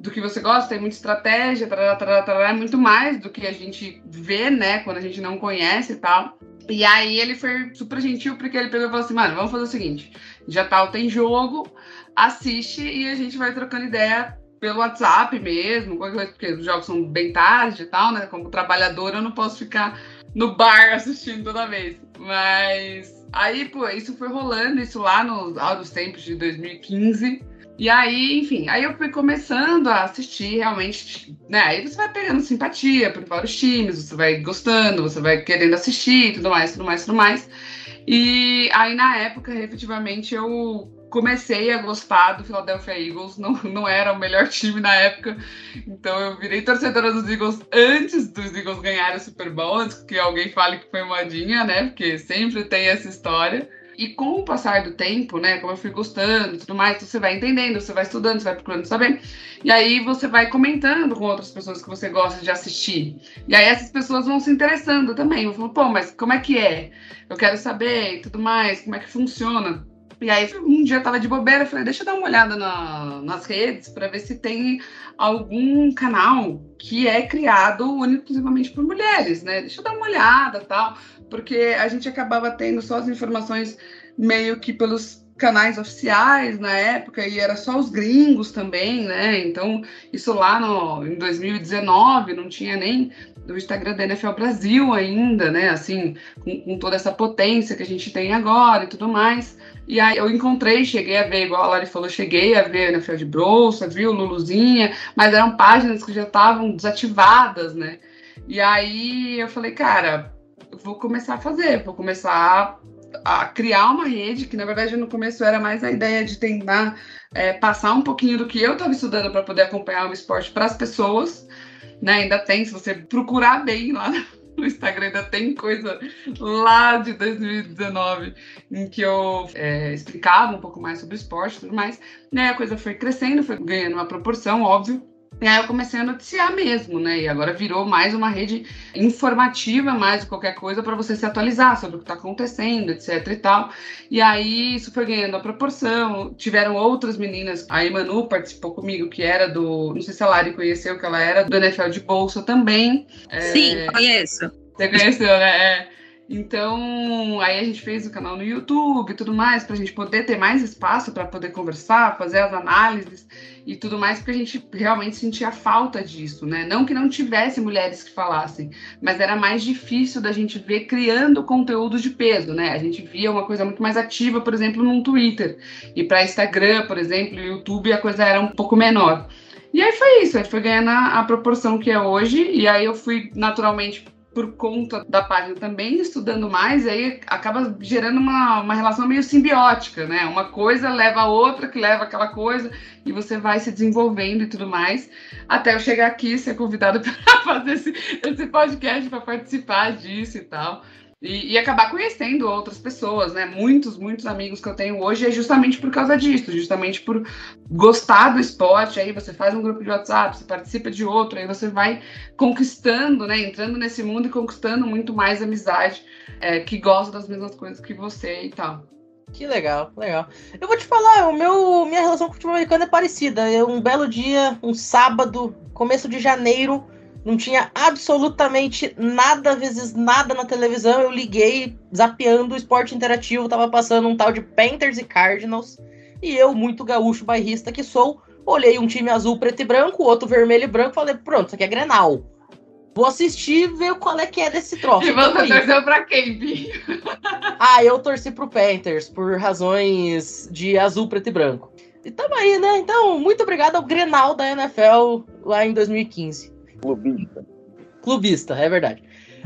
do que você gosta, tem muita estratégia, tarará, tarará, tarará, é muito mais do que a gente vê, né, quando a gente não conhece e tal. E aí ele foi super gentil, porque ele pegou e falou assim, mano, vamos fazer o seguinte, já tal tá, tem jogo, assiste e a gente vai trocando ideia pelo WhatsApp mesmo, porque os jogos são bem tarde e tal, né? Como trabalhadora, eu não posso ficar no bar assistindo toda vez. Mas aí, pô, isso foi rolando, isso lá nos altos tempos de 2015. E aí, enfim, aí eu fui começando a assistir realmente, né? Aí você vai pegando simpatia por vários times, você vai gostando, você vai querendo assistir, tudo mais, tudo mais, tudo mais. E aí, na época, efetivamente, eu comecei a gostar do Philadelphia Eagles, não, não era o melhor time na época, então eu virei torcedora dos Eagles antes dos Eagles ganharem o Super Bowl, antes que alguém fale que foi modinha, né? Porque sempre tem essa história. E com o passar do tempo, né, como eu fui gostando e tudo mais, você vai entendendo, você vai estudando, você vai procurando saber. E aí você vai comentando com outras pessoas que você gosta de assistir. E aí essas pessoas vão se interessando também. Vão falando, pô, mas como é que é? Eu quero saber e tudo mais, como é que funciona. E aí um dia eu tava de bobeira, falei, deixa eu dar uma olhada na, nas redes para ver se tem algum canal que é criado exclusivamente por mulheres, né? Deixa eu dar uma olhada tal porque a gente acabava tendo só as informações meio que pelos canais oficiais na época e era só os gringos também, né? Então, isso lá no, em 2019 não tinha nem o Instagram da NFL Brasil ainda, né? Assim, com, com, toda essa potência que a gente tem agora e tudo mais. E aí eu encontrei, cheguei a ver, igual a Lari falou, cheguei a ver a NFL de Bolsa, vi o Luluzinha, mas eram páginas que já estavam desativadas, né? E aí eu falei, cara, vou começar a fazer, vou começar a, a, criar uma rede, que na verdade no começo era mais a ideia de tentar é, passar um pouquinho do que eu estava estudando para poder acompanhar o esporte para as pessoas. Né? Ainda tem, se você procurar bem lá no Instagram, ainda tem coisa lá de 2019 em que eu é, explicava um pouco mais sobre esporte e tudo mais. Né? A coisa foi crescendo, foi ganhando uma proporção, óbvio. E aí eu comecei a noticiar mesmo, né? E agora virou mais uma rede informativa, mais qualquer coisa, para você se atualizar sobre o que está acontecendo, etc e tal. E aí isso foi ganhando a proporção. Tiveram outras meninas, a Emanu participou comigo, que era do. Não sei se a Lari conheceu, que ela era do NFL de Bolsa também. Sim, é... conheço. Você conheceu, né? É. Então, aí a gente fez o canal no YouTube e tudo mais, para a gente poder ter mais espaço para poder conversar, fazer as análises e tudo mais, porque a gente realmente sentia falta disso, né? Não que não tivesse mulheres que falassem, mas era mais difícil da gente ver criando conteúdo de peso, né? A gente via uma coisa muito mais ativa, por exemplo, no Twitter. E para Instagram, por exemplo, YouTube, a coisa era um pouco menor. E aí foi isso, aí foi ganhando a, a proporção que é hoje, e aí eu fui naturalmente por conta da página também estudando mais, aí acaba gerando uma, uma relação meio simbiótica, né? Uma coisa leva a outra, que leva aquela coisa, e você vai se desenvolvendo e tudo mais, até eu chegar aqui ser convidado para fazer esse, esse podcast, para participar disso e tal. E, e, acabar conhecendo outras pessoas, né? Muitos, muitos amigos que eu tenho hoje é justamente por causa disso, justamente por gostar do esporte. Aí você faz um grupo de WhatsApp, você participa de outro, aí você vai conquistando, né? Entrando nesse mundo e conquistando muito mais amizade é, que gosta das mesmas coisas que você e tal. Que legal, legal. Eu vou te falar, o meu, minha relação com o futebol americano é parecida. Eu, um belo dia, um sábado, começo de janeiro, não tinha absolutamente nada vezes nada na televisão. Eu liguei, zapeando o esporte interativo, tava passando um tal de Panthers e Cardinals. E eu, muito gaúcho bairrista que sou, olhei um time azul, preto e branco, outro vermelho e branco, falei, pronto, isso aqui é Grenal. Vou assistir e ver qual é que é desse troço. E você torceu pra quem, Bi? ah, eu torci pro Panthers, por razões de azul, preto e branco. E tamo aí, né? Então, muito obrigado ao Grenal da NFL lá em 2015. Clubista. Clubista, é verdade.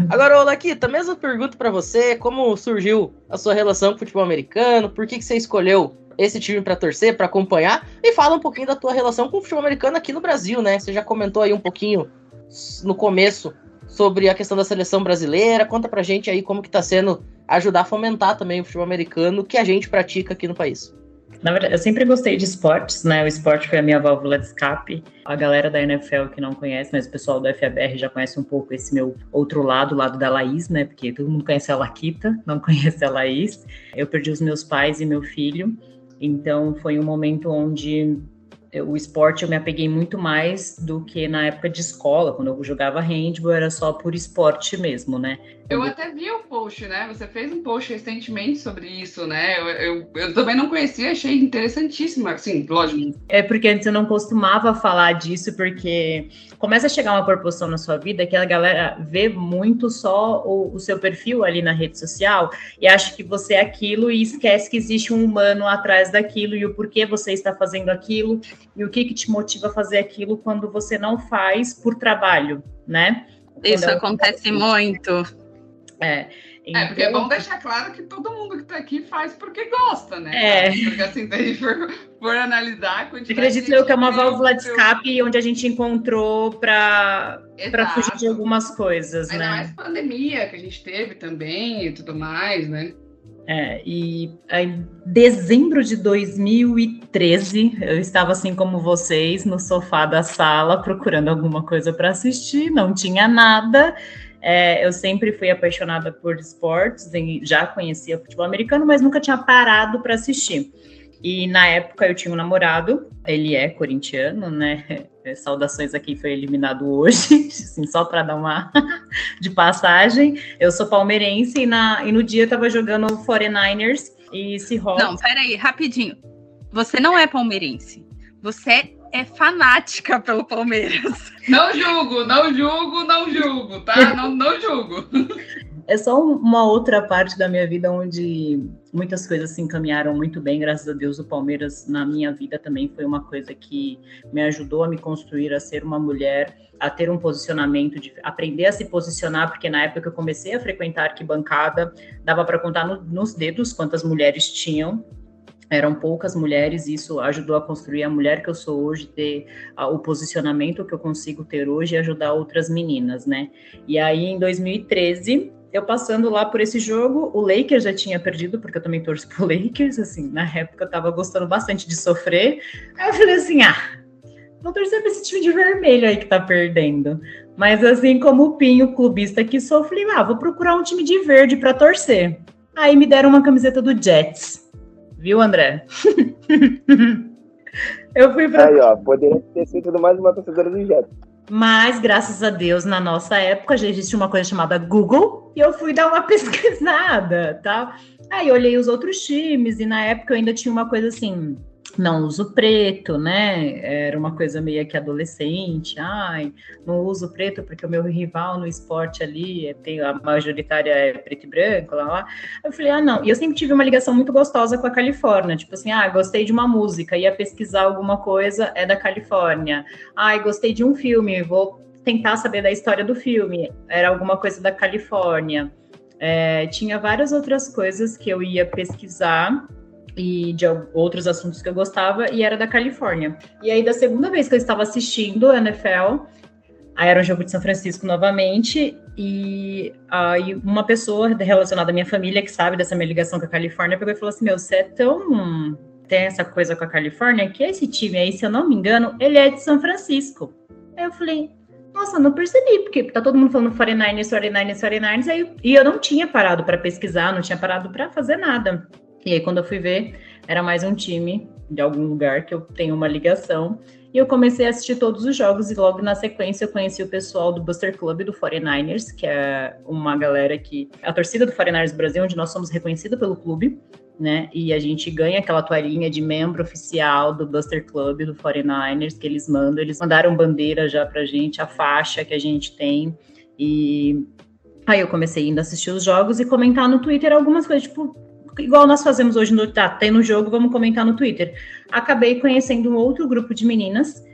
Agora, Laquita, mesma pergunta para você: como surgiu a sua relação com o futebol americano? Por que, que você escolheu esse time para torcer, para acompanhar? E fala um pouquinho da tua relação com o futebol americano aqui no Brasil, né? Você já comentou aí um pouquinho no começo sobre a questão da seleção brasileira. Conta pra gente aí como que tá sendo ajudar a fomentar também o futebol americano que a gente pratica aqui no país. Na verdade, eu sempre gostei de esportes, né? O esporte foi a minha válvula de escape. A galera da NFL que não conhece, mas o pessoal do FABR já conhece um pouco esse meu outro lado, o lado da Laís, né? Porque todo mundo conhece a Laquita, não conhece a Laís. Eu perdi os meus pais e meu filho, então foi um momento onde o esporte eu me apeguei muito mais do que na época de escola, quando eu jogava handball, era só por esporte mesmo, né? Eu até vi o post, né? Você fez um post recentemente sobre isso, né? Eu, eu, eu, também não conhecia, achei interessantíssimo, assim, lógico. É porque antes eu não costumava falar disso, porque começa a chegar uma proporção na sua vida que a galera vê muito só o, o seu perfil ali na rede social e acha que você é aquilo e esquece que existe um humano atrás daquilo e o porquê você está fazendo aquilo e o que, que te motiva a fazer aquilo quando você não faz por trabalho, né? Isso acontece muito. É. Então... É, porque é bom deixar claro que todo mundo que está aqui faz porque gosta, né? É. Porque assim, daí por, por analisar Acredito eu que é uma válvula de escape onde a gente encontrou para fugir de algumas coisas, Ainda né? mais pandemia que a gente teve também e tudo mais, né? É, e em dezembro de 2013, eu estava assim como vocês, no sofá da sala, procurando alguma coisa para assistir, não tinha nada. É, eu sempre fui apaixonada por esportes, já conhecia futebol americano, mas nunca tinha parado para assistir. E na época eu tinha um namorado, ele é corintiano, né? É, saudações aqui, foi eliminado hoje, assim, só para dar uma de passagem. Eu sou palmeirense e, na, e no dia eu tava jogando 49ers e Seahawks. Não, peraí, rapidinho. Você não é palmeirense. Você é fanática pelo Palmeiras. Não julgo, não julgo, não julgo, tá? Não, não julgo. É só uma outra parte da minha vida onde muitas coisas se encaminharam muito bem, graças a Deus. O Palmeiras, na minha vida, também foi uma coisa que me ajudou a me construir, a ser uma mulher, a ter um posicionamento, de aprender a se posicionar, porque na época que eu comecei a frequentar arquibancada, dava para contar no, nos dedos quantas mulheres tinham eram poucas mulheres, e isso ajudou a construir a mulher que eu sou hoje, ter o posicionamento que eu consigo ter hoje e ajudar outras meninas, né? E aí, em 2013, eu passando lá por esse jogo, o Lakers já tinha perdido, porque eu também torço pro Lakers, assim, na época eu tava gostando bastante de sofrer. Aí eu falei assim, ah, vou torcer pra esse time de vermelho aí que tá perdendo. Mas assim como o Pinho, clubista que sou, falei, ah, vou procurar um time de verde para torcer. Aí me deram uma camiseta do Jets Viu, André? eu fui pra. Aí, ó, poderia ter sido mais uma torcedora do Jets. Mas, graças a Deus, na nossa época já existia uma coisa chamada Google e eu fui dar uma pesquisada, tá? Aí olhei os outros times e na época eu ainda tinha uma coisa assim, não uso preto, né? Era uma coisa meio que adolescente. Ai, não uso preto porque o meu rival no esporte ali é, tem a majoritária é preto e branco, lá, lá. Eu falei, ah, não. E eu sempre tive uma ligação muito gostosa com a Califórnia. Tipo assim, ah, gostei de uma música, ia pesquisar alguma coisa, é da Califórnia. Ai, gostei de um filme, vou tentar saber da história do filme. Era alguma coisa da Califórnia. É, tinha várias outras coisas que eu ia pesquisar e de outros assuntos que eu gostava, e era da Califórnia. E aí, da segunda vez que eu estava assistindo a NFL, aí era um jogo de São Francisco novamente, e aí uma pessoa relacionada à minha família, que sabe dessa minha ligação com a Califórnia, pegou e falou assim: Meu, você é tão. tem essa coisa com a Califórnia, que esse time aí, se eu não me engano, ele é de São Francisco. Aí eu falei. Nossa, não percebi, porque tá todo mundo falando 49ers, 49ers, 49ers, aí, e eu não tinha parado para pesquisar, não tinha parado para fazer nada. E aí, quando eu fui ver, era mais um time de algum lugar que eu tenho uma ligação. E eu comecei a assistir todos os jogos e logo na sequência eu conheci o pessoal do Buster Club do 49ers, que é uma galera que a torcida do 49ers Brasil, onde nós somos reconhecidos pelo clube, né? E a gente ganha aquela toalhinha de membro oficial do Buster Club do 49ers que eles mandam. Eles mandaram bandeira já pra gente, a faixa que a gente tem. E aí eu comecei a assistir os jogos e comentar no Twitter algumas coisas, tipo, igual nós fazemos hoje no tá, tem no jogo, vamos comentar no Twitter. Acabei conhecendo um outro grupo de meninas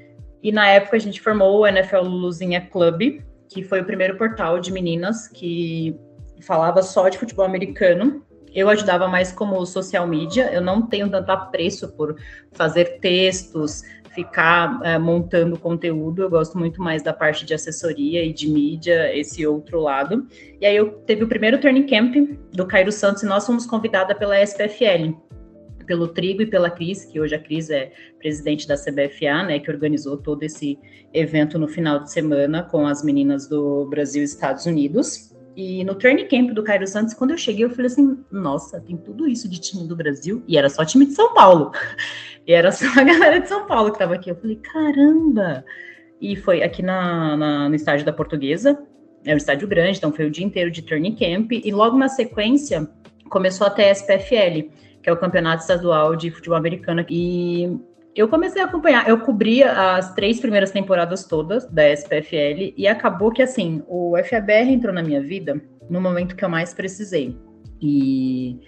e na época a gente formou o NFL Luluzinha Club, que foi o primeiro portal de meninas que falava só de futebol americano. Eu ajudava mais como social media, eu não tenho tanto apreço por fazer textos, ficar é, montando conteúdo, eu gosto muito mais da parte de assessoria e de mídia, esse outro lado. E aí eu teve o primeiro Turning Camp do Cairo Santos e nós fomos convidada pela SPFL, pelo Trigo e pela Cris, que hoje a Cris é presidente da CBFA, né, que organizou todo esse evento no final de semana com as meninas do Brasil e Estados Unidos. E no training camp do Cairo Santos, quando eu cheguei, eu falei assim: nossa, tem tudo isso de time do Brasil. E era só time de São Paulo. E era só a galera de São Paulo que estava aqui. Eu falei: caramba! E foi aqui na, na, no estádio da Portuguesa. É um estádio grande, então foi o dia inteiro de training camp. E logo na sequência, começou a ter SPFL, que é o Campeonato Estadual de Futebol Americano. E eu comecei a acompanhar, eu cobria as três primeiras temporadas todas da SPFL e acabou que assim, o FABR entrou na minha vida no momento que eu mais precisei. E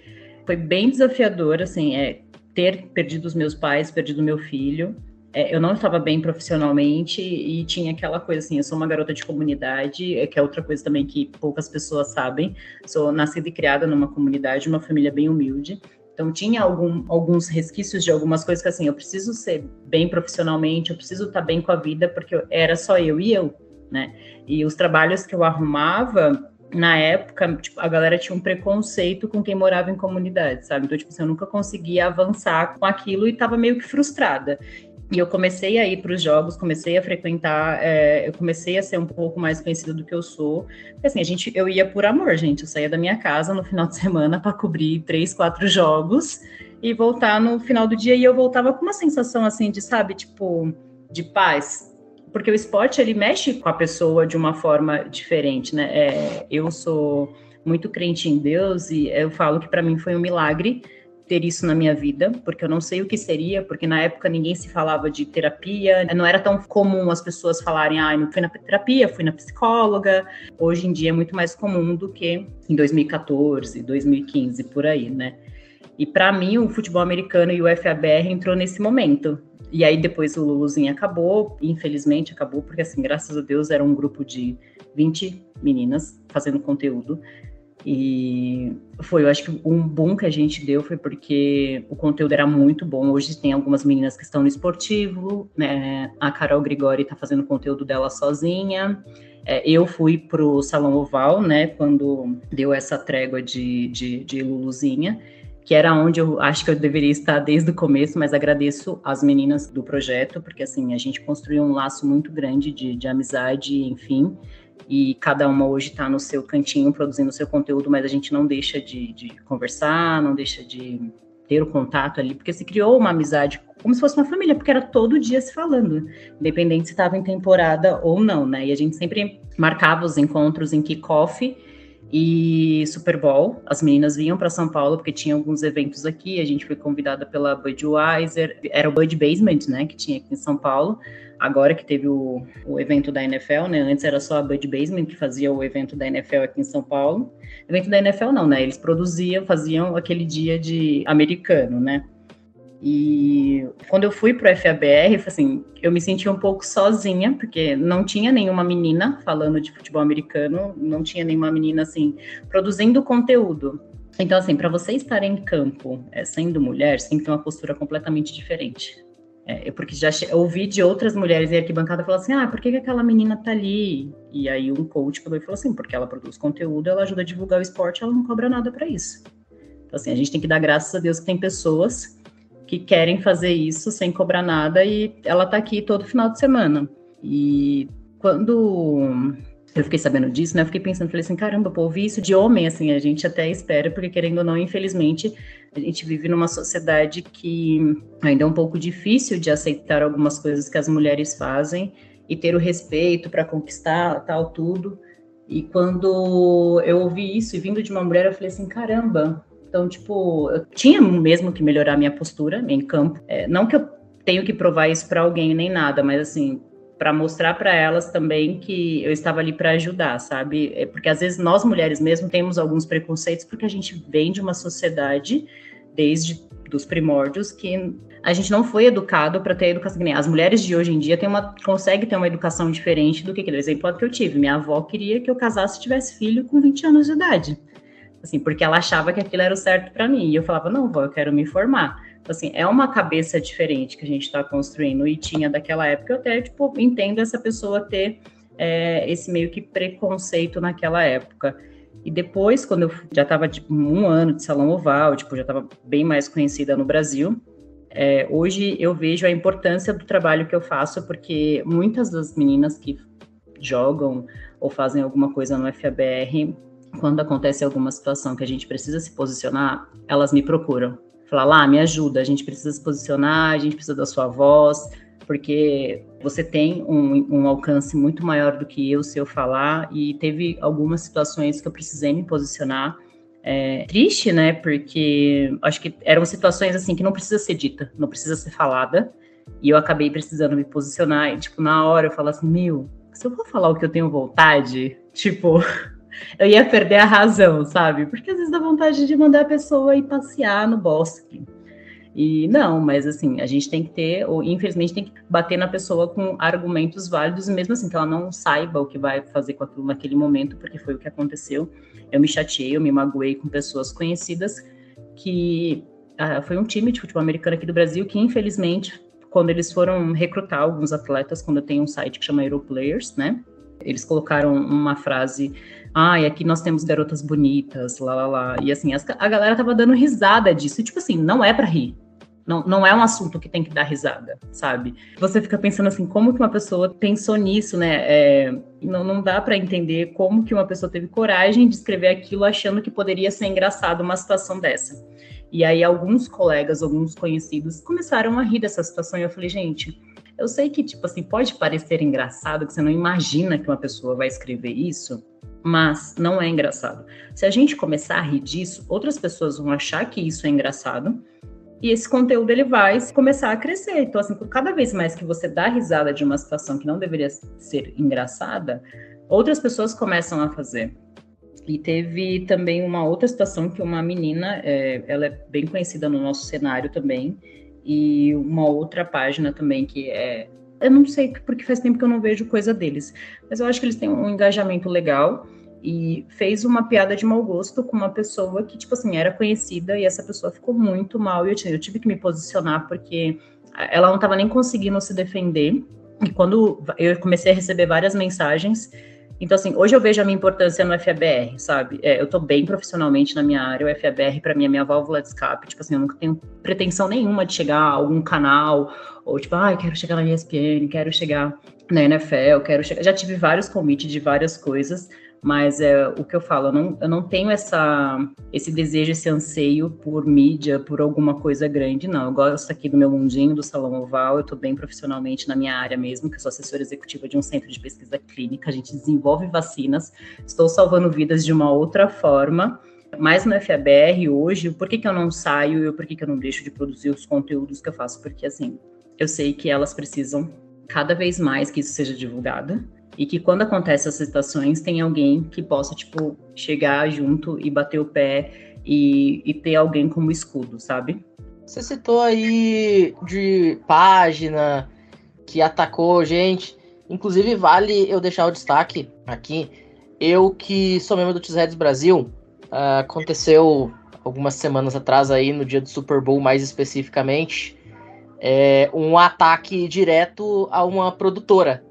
foi bem desafiador, assim, é, ter perdido os meus pais, perdido meu filho. É, eu não estava bem profissionalmente e tinha aquela coisa assim, eu sou uma garota de comunidade, é, que é outra coisa também que poucas pessoas sabem. Sou nascida e criada numa comunidade, uma família bem humilde. Então tinha algum, alguns resquícios de algumas coisas que assim, eu preciso ser bem profissionalmente, eu preciso estar bem com a vida, porque era só eu e eu, né? E os trabalhos que eu arrumava na época, tipo, a galera tinha um preconceito com quem morava em comunidade, sabe? Então, tipo assim, eu nunca conseguia avançar com aquilo e tava meio que frustrada. E eu comecei a ir para os jogos, comecei a frequentar, é, eu comecei a ser um pouco mais conhecida do que eu sou. Porque, assim, a gente, eu ia por amor, gente. Eu saía da minha casa no final de semana para cobrir três, quatro jogos e voltar no final do dia. E eu voltava com uma sensação assim de, sabe, tipo, de paz. Porque o esporte ele mexe com a pessoa de uma forma diferente, né? É, eu sou muito crente em Deus e eu falo que para mim foi um milagre ter isso na minha vida, porque eu não sei o que seria, porque na época ninguém se falava de terapia, não era tão comum as pessoas falarem, ah, não fui na terapia, fui na psicóloga. Hoje em dia é muito mais comum do que em 2014, 2015, por aí, né? E para mim, o futebol americano e o FABR entrou nesse momento. E aí depois o Luluzinho acabou, infelizmente acabou, porque assim, graças a Deus era um grupo de 20 meninas fazendo conteúdo. E foi, eu acho que um boom que a gente deu foi porque o conteúdo era muito bom. Hoje tem algumas meninas que estão no esportivo, né? A Carol Grigori está fazendo conteúdo dela sozinha. É, eu fui pro Salão Oval, né, quando deu essa trégua de, de, de Luluzinha, que era onde eu acho que eu deveria estar desde o começo, mas agradeço as meninas do projeto, porque assim, a gente construiu um laço muito grande de, de amizade, enfim e cada uma hoje está no seu cantinho produzindo o seu conteúdo, mas a gente não deixa de, de, conversar, não deixa de ter o contato ali, porque se criou uma amizade como se fosse uma família, porque era todo dia se falando, independente se estava em temporada ou não, né? E a gente sempre marcava os encontros em kickoff e Super Bowl. As meninas vinham para São Paulo porque tinha alguns eventos aqui. A gente foi convidada pela Budweiser, era o Bud Basement, né, que tinha aqui em São Paulo agora que teve o, o evento da NFL, né? Antes era só a Bud Basement que fazia o evento da NFL aqui em São Paulo. Evento da NFL não, né? Eles produziam, faziam aquele dia de americano, né? E quando eu fui para o FABR, assim, eu me senti um pouco sozinha, porque não tinha nenhuma menina falando de futebol americano, não tinha nenhuma menina assim produzindo conteúdo. Então, assim, para você estar em campo, é, sendo mulher, você tem que ter uma postura completamente diferente. É, porque já ouvi de outras mulheres em arquibancada falar assim: ah, por que, que aquela menina tá ali? E aí um coach falou, falou assim: porque ela produz conteúdo, ela ajuda a divulgar o esporte, ela não cobra nada para isso. Então, assim, a gente tem que dar graças a Deus que tem pessoas que querem fazer isso sem cobrar nada e ela tá aqui todo final de semana. E quando eu fiquei sabendo disso, né? Eu fiquei pensando, falei assim, caramba, pô, ouvir isso de homem, assim, a gente até espera, porque querendo ou não, infelizmente, a gente vive numa sociedade que ainda é um pouco difícil de aceitar algumas coisas que as mulheres fazem e ter o respeito para conquistar tal tudo. E quando eu ouvi isso e vindo de uma mulher, eu falei assim, caramba. Então, tipo, eu tinha mesmo que melhorar minha postura em campo. É, não que eu tenho que provar isso para alguém nem nada, mas assim, para mostrar para elas também que eu estava ali para ajudar, sabe? É porque às vezes nós mulheres mesmo temos alguns preconceitos porque a gente vem de uma sociedade desde dos primórdios que a gente não foi educado para ter educação. As mulheres de hoje em dia têm uma, conseguem ter uma educação diferente do que aquele exemplo que eu tive. Minha avó queria que eu casasse e tivesse filho com 20 anos de idade. Assim, porque ela achava que aquilo era o certo para mim. E eu falava, não, vó, eu quero me formar. Então, assim, é uma cabeça diferente que a gente está construindo e tinha daquela época. Eu até, tipo, entendo essa pessoa ter é, esse meio que preconceito naquela época. E depois, quando eu já estava tipo, um ano de salão oval, tipo, já estava bem mais conhecida no Brasil, é, hoje eu vejo a importância do trabalho que eu faço, porque muitas das meninas que jogam ou fazem alguma coisa no FABR, quando acontece alguma situação que a gente precisa se posicionar, elas me procuram falar lá, me ajuda, a gente precisa se posicionar, a gente precisa da sua voz, porque você tem um, um, alcance muito maior do que eu se eu falar, e teve algumas situações que eu precisei me posicionar. É, triste, né? Porque acho que eram situações assim que não precisa ser dita, não precisa ser falada, e eu acabei precisando me posicionar, e tipo, na hora eu falo assim, meu, se eu vou falar o que eu tenho vontade, tipo, eu ia perder a razão, sabe? Porque às vezes dá vontade de mandar a pessoa ir passear no bosque. E não, mas assim, a gente tem que ter, ou infelizmente tem que bater na pessoa com argumentos válidos, mesmo assim que ela não saiba o que vai fazer com aquilo naquele momento, porque foi o que aconteceu. Eu me chateei, eu me magoei com pessoas conhecidas que ah, foi um time de futebol americano aqui do Brasil que infelizmente quando eles foram recrutar alguns atletas, quando tenho um site que chama Aeroplayers, né? Eles colocaram uma frase ah, e aqui nós temos garotas bonitas, lá, lá, lá. E assim, as, a galera tava dando risada disso. E, tipo assim, não é para rir. Não, não é um assunto que tem que dar risada, sabe? Você fica pensando assim, como que uma pessoa pensou nisso, né? É, não, não dá para entender como que uma pessoa teve coragem de escrever aquilo achando que poderia ser engraçado uma situação dessa. E aí alguns colegas, alguns conhecidos começaram a rir dessa situação e eu falei, gente, eu sei que, tipo assim, pode parecer engraçado, que você não imagina que uma pessoa vai escrever isso, mas não é engraçado. Se a gente começar a rir disso, outras pessoas vão achar que isso é engraçado e esse conteúdo ele vai começar a crescer. Então, assim, cada vez mais que você dá risada de uma situação que não deveria ser engraçada, outras pessoas começam a fazer. E teve também uma outra situação que uma menina, é, ela é bem conhecida no nosso cenário também, e uma outra página também que é. Eu não sei porque faz tempo que eu não vejo coisa deles, mas eu acho que eles têm um engajamento legal e fez uma piada de mau gosto com uma pessoa que, tipo assim, era conhecida e essa pessoa ficou muito mal e eu, eu tive que me posicionar porque ela não estava nem conseguindo se defender. E quando eu comecei a receber várias mensagens, então, assim, hoje eu vejo a minha importância no FABR, sabe? É, eu tô bem profissionalmente na minha área, o FABR para mim é minha válvula de escape. Tipo assim, eu nunca tenho pretensão nenhuma de chegar a algum canal, ou tipo, ah, quero chegar na ESPN, quero chegar na NFL, quero chegar. Já tive vários convites de várias coisas, mas é o que eu falo, eu não, eu não tenho essa, esse desejo, esse anseio por mídia, por alguma coisa grande, não. Eu gosto aqui do meu mundinho, do Salão Oval, eu estou bem profissionalmente na minha área mesmo, que eu sou assessora executiva de um centro de pesquisa clínica, a gente desenvolve vacinas, estou salvando vidas de uma outra forma, mas no FABR hoje, por que, que eu não saio e por que, que eu não deixo de produzir os conteúdos que eu faço? Porque, assim, eu sei que elas precisam cada vez mais que isso seja divulgado, e que quando acontecem essas situações, tem alguém que possa, tipo, chegar junto e bater o pé e, e ter alguém como escudo, sabe? Você citou aí de página que atacou gente. Inclusive, vale eu deixar o destaque aqui. Eu que sou membro do T-Reds Brasil, uh, aconteceu algumas semanas atrás aí, no dia do Super Bowl mais especificamente, é, um ataque direto a uma produtora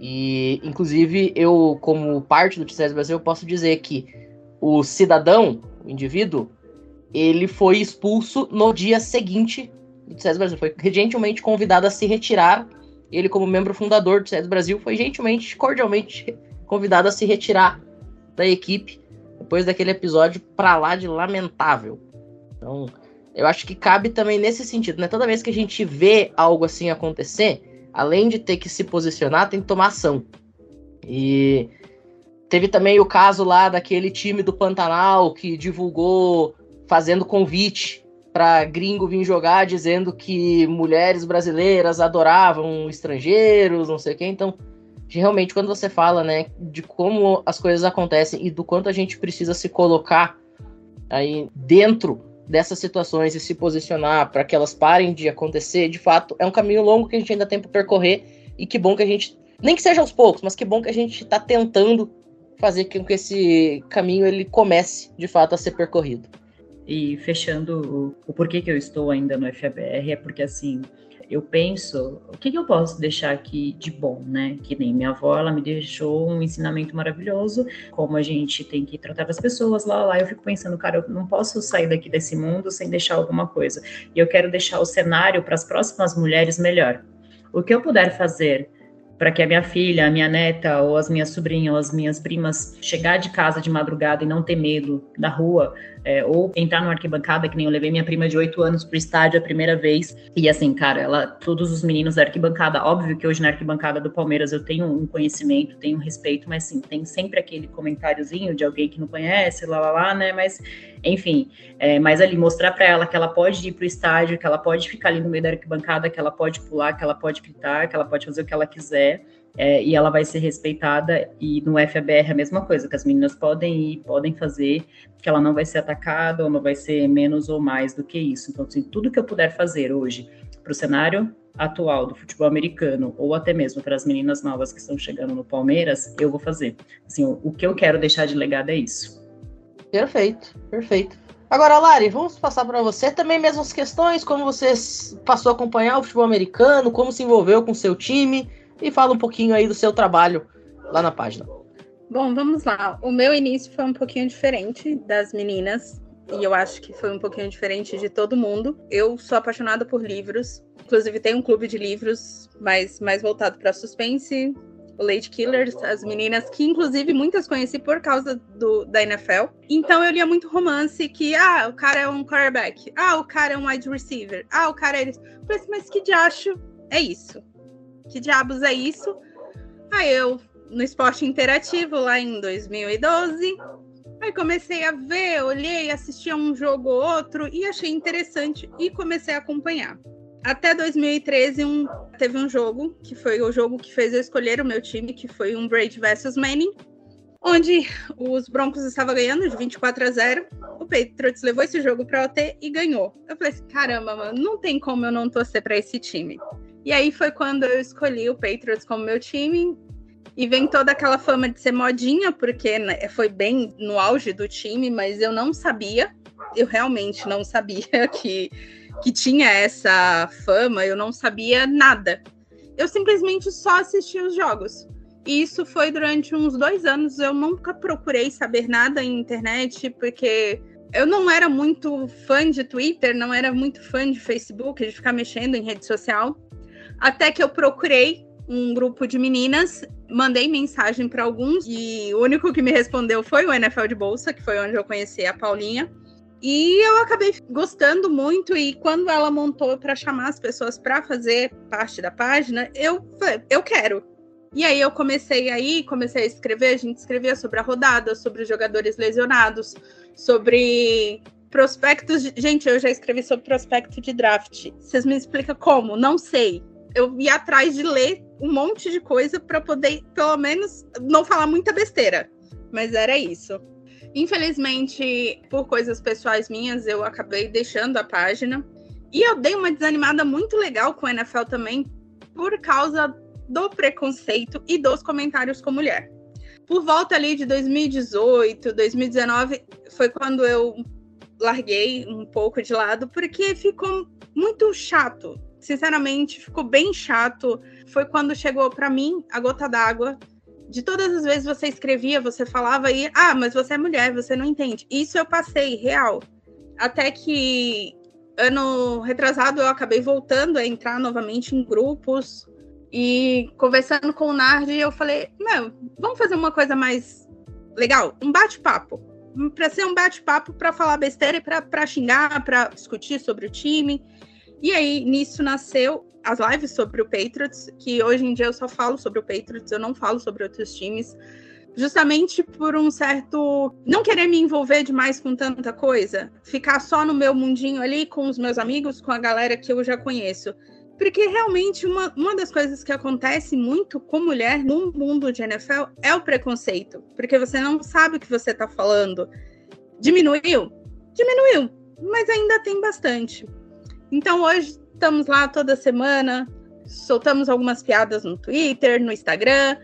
e, inclusive, eu, como parte do TCS Brasil, posso dizer que o cidadão, o indivíduo, ele foi expulso no dia seguinte do TCS Brasil. Foi gentilmente convidado a se retirar. Ele, como membro fundador do TCS Brasil, foi gentilmente, cordialmente convidado a se retirar da equipe depois daquele episódio pra lá de lamentável. Então, eu acho que cabe também nesse sentido, né? Toda vez que a gente vê algo assim acontecer, além de ter que se posicionar, tem que tomar ação. E teve também o caso lá daquele time do Pantanal que divulgou fazendo convite para gringo vir jogar, dizendo que mulheres brasileiras adoravam estrangeiros, não sei o quê. Então, realmente, quando você fala, né, de como as coisas acontecem e do quanto a gente precisa se colocar aí dentro dessas situações e se posicionar para que elas parem de acontecer, de fato, é um caminho longo que a gente ainda tem para percorrer e que bom que a gente, nem que seja aos poucos, mas que bom que a gente está tentando fazer com que esse caminho ele comece de fato a ser percorrido. E fechando o, porquê que eu estou ainda no FABR é porque assim eu penso, o que, que, eu posso deixar aqui de bom, né? Que nem minha avó, ela me deixou um ensinamento maravilhoso, como a gente tem que tratar as pessoas lá, lá. Eu fico pensando, cara, eu não posso sair daqui desse mundo sem deixar alguma coisa. E eu quero deixar o cenário para as próximas mulheres melhor. O que eu puder fazer para que a minha filha, a minha neta, ou as minhas sobrinhas, ou as minhas primas chegar de casa de madrugada e não ter medo da rua, é, ou entrar numa arquibancada, que nem eu levei minha prima de 8 anos pro estádio a primeira vez. E assim, cara, ela, todos os meninos da arquibancada, óbvio que hoje na arquibancada do Palmeiras eu tenho um conhecimento, tenho um respeito, mas sim, tem sempre aquele comentáriozinho de alguém que não conhece, lá lá lá, né? Mas, enfim, é, mas ali mostrar para ela que ela pode ir pro estádio, que ela pode ficar ali no meio da arquibancada, que ela pode pular, que ela pode gritar, que ela pode fazer o que ela quiser é, e ela vai ser respeitada. E no FABR é a mesma coisa, que as meninas podem ir, podem fazer, que ela não vai ser atacada ou não vai ser menos ou mais do que isso. Então, assim, tudo que eu puder fazer hoje para o cenário atual do futebol americano, ou até mesmo para as meninas novas que estão chegando no Palmeiras, eu vou fazer. Assim, o, o que eu quero deixar de legado é isso. Perfeito, perfeito. Agora, Lari, vamos passar para você também mesmas questões, como você passou a acompanhar o futebol americano, como se envolveu com seu time, e fala um pouquinho aí do seu trabalho lá na página. Bom, vamos lá. O meu início foi um pouquinho diferente das meninas. E eu acho que foi um pouquinho diferente de todo mundo. Eu sou apaixonada por livros. Inclusive, tem um clube de livros mais, mais voltado para suspense, o Lady Killers, as meninas que, inclusive, muitas conheci por causa do, da NFL. Então eu lia muito romance que, ah, o cara é um quarterback, ah, o cara é um wide receiver, ah, o cara é isso. Falei assim, mas que diacho é isso? Que diabos é isso? Aí eu, no esporte interativo, lá em 2012, aí comecei a ver, olhei, assisti a um jogo ou outro e achei interessante e comecei a acompanhar até 2013 um, teve um jogo, que foi o jogo que fez eu escolher o meu time, que foi um Brady versus Manning, onde os Broncos estavam ganhando de 24 a 0. O Patriots levou esse jogo para OT e ganhou. Eu falei assim, caramba, mano, não tem como eu não torcer para esse time. E aí foi quando eu escolhi o Patriots como meu time. E vem toda aquela fama de ser modinha, porque né, foi bem no auge do time, mas eu não sabia, eu realmente não sabia que que tinha essa fama, eu não sabia nada. Eu simplesmente só assistia os jogos. E isso foi durante uns dois anos. Eu nunca procurei saber nada em internet, porque eu não era muito fã de Twitter, não era muito fã de Facebook, de ficar mexendo em rede social. Até que eu procurei um grupo de meninas, mandei mensagem para alguns e o único que me respondeu foi o NFL de Bolsa, que foi onde eu conheci a Paulinha. E eu acabei gostando muito e quando ela montou para chamar as pessoas para fazer parte da página, eu eu quero. E aí eu comecei aí, comecei a escrever, a gente escrevia sobre a rodada, sobre jogadores lesionados, sobre prospectos. De... Gente, eu já escrevi sobre prospecto de draft. Vocês me explicam como? Não sei. Eu ia atrás de ler um monte de coisa para poder, pelo menos, não falar muita besteira. Mas era isso. Infelizmente, por coisas pessoais minhas, eu acabei deixando a página. E eu dei uma desanimada muito legal com o NFL também, por causa do preconceito e dos comentários com mulher. Por volta ali de 2018, 2019, foi quando eu larguei um pouco de lado, porque ficou muito chato. Sinceramente, ficou bem chato. Foi quando chegou para mim a gota d'água de todas as vezes você escrevia, você falava e ah, mas você é mulher, você não entende. Isso eu passei real. Até que ano retrasado eu acabei voltando a entrar novamente em grupos e conversando com o Nard, eu falei: "Meu, vamos fazer uma coisa mais legal, um bate-papo. Para ser um bate-papo para falar besteira e para xingar, para discutir sobre o time". E aí nisso nasceu as lives sobre o Patriots, que hoje em dia eu só falo sobre o Patriots, eu não falo sobre outros times, justamente por um certo não querer me envolver demais com tanta coisa, ficar só no meu mundinho ali com os meus amigos, com a galera que eu já conheço. Porque realmente uma, uma das coisas que acontece muito com mulher no mundo de NFL é o preconceito. Porque você não sabe o que você está falando. Diminuiu? Diminuiu, mas ainda tem bastante. Então hoje Estamos lá toda semana, soltamos algumas piadas no Twitter, no Instagram,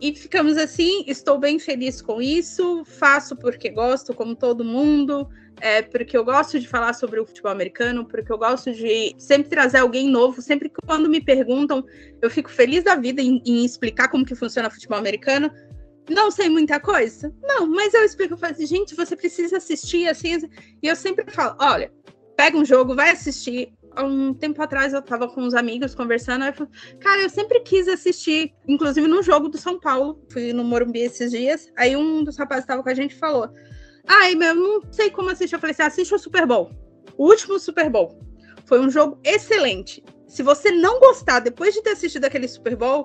e ficamos assim. Estou bem feliz com isso, faço porque gosto, como todo mundo, é, porque eu gosto de falar sobre o futebol americano, porque eu gosto de sempre trazer alguém novo. Sempre que quando me perguntam, eu fico feliz da vida em, em explicar como que funciona o futebol americano. Não sei muita coisa? Não, mas eu explico, eu falo assim, gente, você precisa assistir assim, assim. E eu sempre falo, olha, pega um jogo, vai assistir, um tempo atrás eu tava com uns amigos conversando, eu falei, cara, eu sempre quis assistir, inclusive no jogo do São Paulo, fui no Morumbi esses dias, aí um dos rapazes que tava com a gente falou, ai, meu, não sei como assistir, eu falei assim, assiste o Super Bowl, o último Super Bowl, foi um jogo excelente, se você não gostar depois de ter assistido aquele Super Bowl,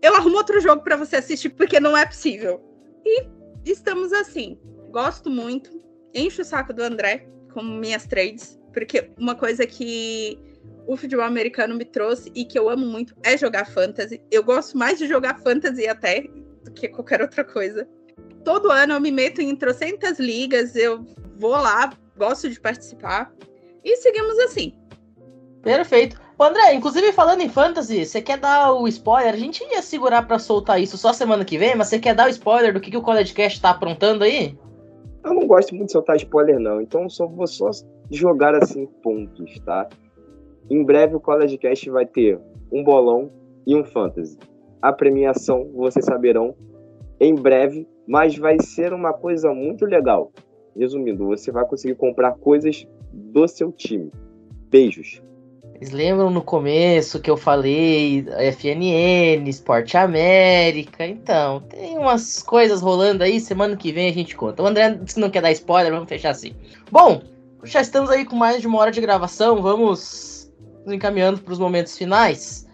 eu arrumo outro jogo para você assistir, porque não é possível. E estamos assim, gosto muito, encho o saco do André, com minhas trades, porque uma coisa que o futebol americano me trouxe e que eu amo muito é jogar fantasy. Eu gosto mais de jogar fantasy até do que qualquer outra coisa. Todo ano eu me meto em trocentas ligas, eu vou lá, gosto de participar. E seguimos assim. Perfeito. Ô André, inclusive falando em fantasy, você quer dar o spoiler? A gente ia segurar para soltar isso só semana que vem, mas você quer dar o spoiler do que, que o College Cast tá aprontando aí? Eu não gosto muito de soltar spoiler, não. Então só vou só jogar assim pontos, tá? Em breve o College Cast vai ter um bolão e um fantasy. a premiação, vocês saberão em breve, mas vai ser uma coisa muito legal. Resumindo, você vai conseguir comprar coisas do seu time. Beijos. Vocês lembram no começo que eu falei FNN, Esporte América? Então, tem umas coisas rolando aí, semana que vem a gente conta. O André que não quer dar spoiler, vamos fechar assim. Bom, já estamos aí com mais de uma hora de gravação, vamos nos encaminhando para os momentos finais.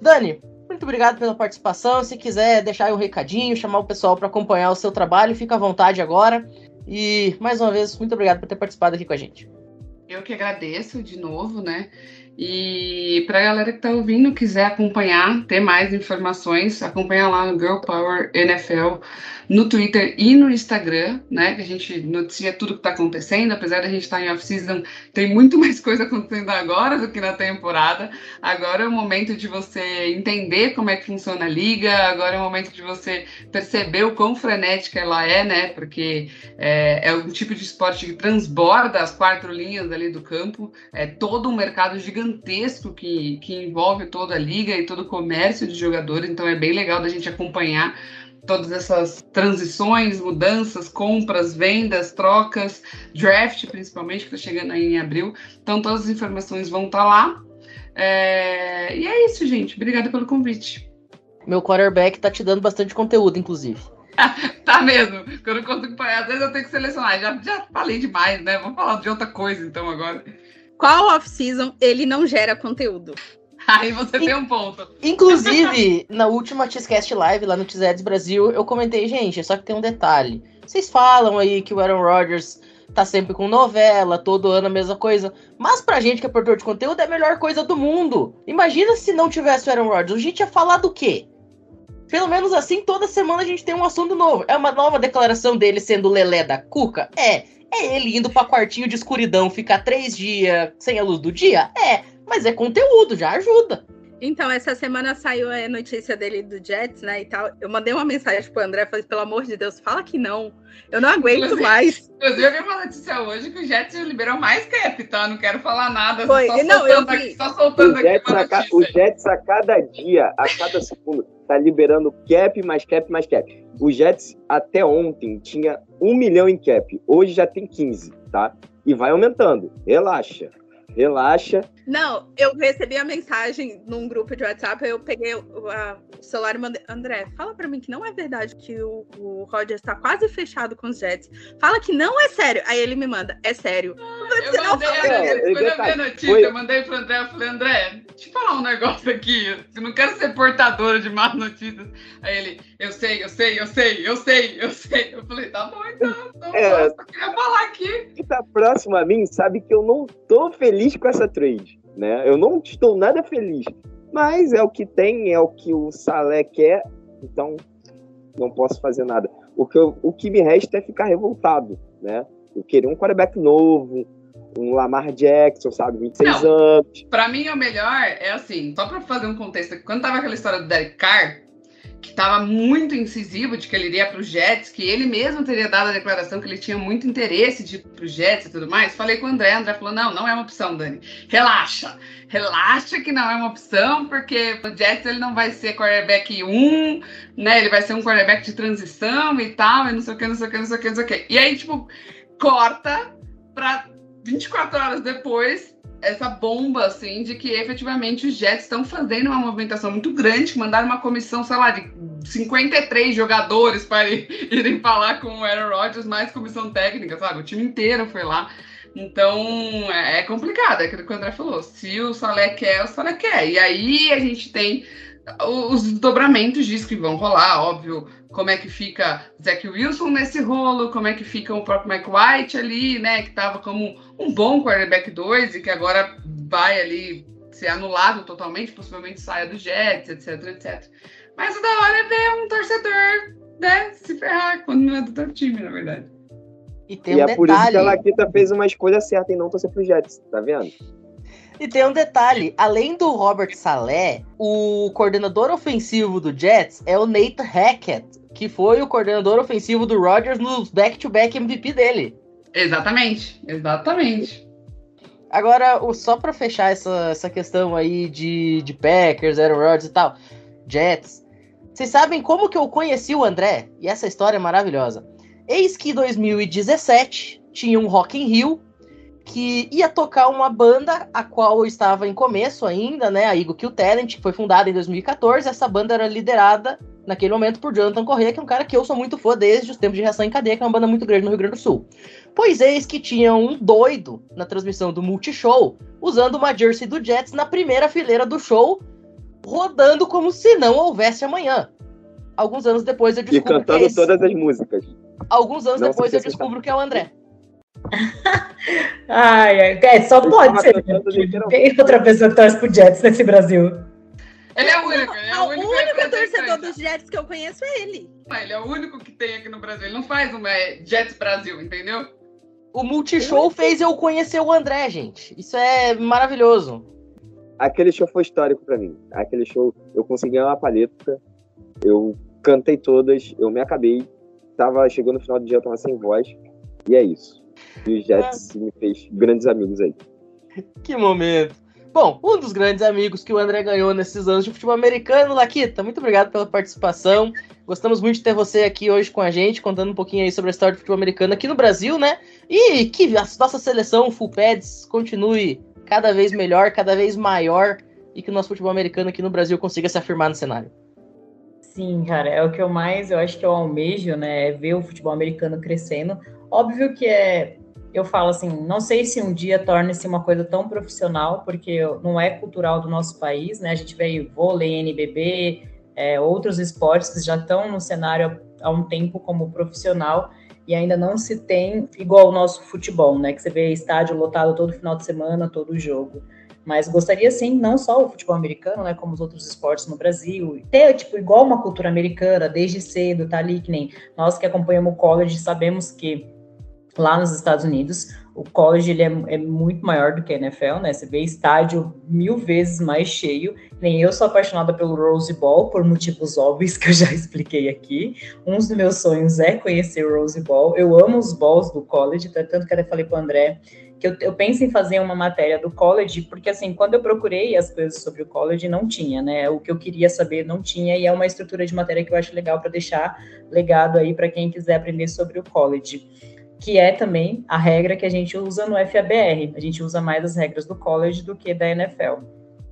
Dani, muito obrigado pela participação. Se quiser deixar aí um recadinho, chamar o pessoal para acompanhar o seu trabalho, fica à vontade agora. E mais uma vez, muito obrigado por ter participado aqui com a gente. Eu que agradeço de novo, né? E para a galera que está ouvindo, quiser acompanhar, ter mais informações, acompanha lá no Girl Power NFL no Twitter e no Instagram, né? Que a gente noticia tudo que está acontecendo. Apesar da gente estar tá em off-season, tem muito mais coisa acontecendo agora do que na temporada. Agora é o momento de você entender como é que funciona a liga, agora é o momento de você perceber o quão frenética ela é, né? Porque é, é um tipo de esporte que transborda as quatro linhas ali do campo, é todo um mercado gigantesco que, que envolve toda a liga e todo o comércio de jogadores, então é bem legal da gente acompanhar todas essas transições, mudanças, compras, vendas, trocas, draft principalmente, que está chegando aí em abril. Então todas as informações vão estar tá lá. É... E é isso, gente. Obrigada pelo convite. Meu quarterback tá te dando bastante conteúdo, inclusive. tá mesmo. Quando eu consigo, às vezes eu tenho que selecionar. Já, já falei demais, né? Vamos falar de outra coisa então agora. Qual off-season ele não gera conteúdo? Aí você tem um ponto. Inclusive, na última Cheesecast Live, lá no Tizeds Brasil, eu comentei, gente, só que tem um detalhe. Vocês falam aí que o Aaron Rodgers tá sempre com novela, todo ano a mesma coisa. Mas pra gente que é produtor de conteúdo, é a melhor coisa do mundo. Imagina se não tivesse o Aaron Rodgers. A gente ia falar do quê? Pelo menos assim, toda semana a gente tem um assunto novo. É uma nova declaração dele sendo o Lelé da Cuca? É. É ele indo pra quartinho de escuridão, ficar três dias sem a luz do dia? É. Mas é conteúdo, já ajuda. Então, essa semana saiu a notícia dele do Jets, né, e tal. Eu mandei uma mensagem pro André, falei, pelo amor de Deus, fala que não. Eu não aguento inclusive, mais. Inclusive, eu vi uma notícia hoje que o Jets liberou mais cap, tá? Não quero falar nada. Foi. Só não, eu vi. Aqui, só soltando o Jets, aqui a, o Jets a cada dia, a cada segundo, tá liberando cap, mais cap, mais cap. O Jets até ontem tinha um milhão em cap. Hoje já tem 15, tá? E vai aumentando. Relaxa relaxa. Não, eu recebi a mensagem num grupo de WhatsApp, eu peguei o, a, o celular e mandei. André, fala para mim que não é verdade que o, o Roger está quase fechado com os Jets. Fala que não é sério. Aí ele me manda, é sério. Ah, eu, mandei, não, é, quando eu vi a notícia, foi... eu mandei pro André, eu falei, André, deixa eu falar um negócio aqui. Eu não quero ser portadora de más notícias. Aí ele, eu sei, eu sei, eu sei, eu sei, eu sei. Eu falei, tá bom então. então é, só queria falar aqui. Quem tá próximo a mim sabe que eu não tô feliz com essa trade, né? Eu não estou nada feliz. Mas é o que tem, é o que o Salé quer, então não posso fazer nada. O que, eu, o que me resta é ficar revoltado, né? Eu queria um quarterback novo, um Lamar Jackson, sabe, 26 não, anos. Para mim, o melhor é assim, só para fazer um contexto, quando tava aquela história do Derek Carr, que estava muito incisivo de que ele iria para os Jets, que ele mesmo teria dado a declaração que ele tinha muito interesse de ir para os Jets e tudo mais. Falei com o André, André falou: não, não é uma opção, Dani. Relaxa, relaxa que não é uma opção, porque o Jets ele não vai ser quarterback 1, né? Ele vai ser um quarterback de transição e tal, e não sei o que, não sei o que, não sei o que, não sei o que. E aí, tipo, corta para 24 horas depois essa bomba, assim, de que efetivamente os Jets estão fazendo uma movimentação muito grande, mandaram uma comissão, sei lá, de 53 jogadores para irem falar com o Aaron Rodgers, mais comissão técnica, sabe? O time inteiro foi lá. Então, é, é complicado, é aquilo que o André falou. Se o Salé quer, o Salé quer. E aí a gente tem os desdobramentos disso que vão rolar, óbvio, como é que fica Zach Wilson nesse rolo, como é que fica o próprio Mike White ali, né, que estava como um bom quarterback 2 e que agora vai ali ser anulado totalmente, possivelmente saia do Jets, etc, etc. Mas o da hora é ver um torcedor, né, se ferrar quando não é do teu time, na verdade. E, tem um e é detalhe. por isso que a Laquita fez uma escolha certa em não torcer pro Jets, tá vendo? E tem um detalhe: além do Robert Saleh, o coordenador ofensivo do Jets é o Nate Hackett, que foi o coordenador ofensivo do Rodgers nos back-to-back MVP dele. Exatamente, exatamente. Agora, só para fechar essa, essa questão aí de, de Packers, Aaron Rodgers e tal, Jets, Vocês sabem como que eu conheci o André? E essa história é maravilhosa. Eis que em 2017 tinha um Rock in Rio que ia tocar uma banda a qual eu estava em começo ainda, né? A Eagle Kill Talent, que foi fundada em 2014. Essa banda era liderada naquele momento por Jonathan Corrêa, que é um cara que eu sou muito fã desde os tempos de Reação em Cadeia, que é uma banda muito grande no Rio Grande do Sul. Pois eis que tinha um doido na transmissão do Multishow, usando uma jersey do Jets na primeira fileira do show, rodando como se não houvesse amanhã. Alguns anos depois eu descubro E cantando que é esse... todas as músicas. Alguns anos Não depois eu descubro que é o André. Ai, ai, é, só Eu pode tava ser. Tem outra pessoa que torce pro Jets nesse Brasil. Ele é o único, ele é Ah, o o único, único representante. torcedor dos Jets que eu conheço é ele. Mas Ele é o único que tem aqui no Brasil. Ele não faz uma é, Jets Brasil, entendeu? O Multishow fez eu conhecer o André, gente. Isso é maravilhoso. Aquele show foi histórico pra mim. Aquele show, eu consegui uma paleta, eu cantei todas, eu me acabei. Tava, chegou no final do dia, eu tava sem voz. E é isso. E o Jets me fez grandes amigos aí. Que momento. Bom, um dos grandes amigos que o André ganhou nesses anos de futebol americano, Laquita, muito obrigado pela participação. Gostamos muito de ter você aqui hoje com a gente, contando um pouquinho aí sobre a história do futebol americano aqui no Brasil, né? E que a nossa seleção Full Pads continue cada vez melhor, cada vez maior e que o nosso futebol americano aqui no Brasil consiga se afirmar no cenário. Sim, cara, é o que eu mais, eu acho que eu almejo, né, é ver o futebol americano crescendo. Óbvio que é, eu falo assim, não sei se um dia torne-se uma coisa tão profissional, porque não é cultural do nosso país, né, a gente vê vôlei, NBB, é, outros esportes que já estão no cenário há um tempo como profissional, e ainda não se tem igual o nosso futebol, né, que você vê estádio lotado todo final de semana, todo jogo. Mas gostaria sim, não só o futebol americano, né, como os outros esportes no Brasil, ter tipo igual uma cultura americana desde cedo, tá ali que nem nós que acompanhamos o college sabemos que lá nos Estados Unidos o college ele é, é muito maior do que a NFL, né? Você vê estádio mil vezes mais cheio. Nem eu sou apaixonada pelo Rose Bowl por motivos óbvios que eu já expliquei aqui. Um dos meus sonhos é conhecer o Rose Bowl. Eu amo os balls do college, tanto que eu falei para o André que eu, eu, penso em fazer uma matéria do college, porque assim, quando eu procurei as coisas sobre o college, não tinha, né? O que eu queria saber não tinha, e é uma estrutura de matéria que eu acho legal para deixar legado aí para quem quiser aprender sobre o college. Que é também a regra que a gente usa no FABR. A gente usa mais as regras do college do que da NFL.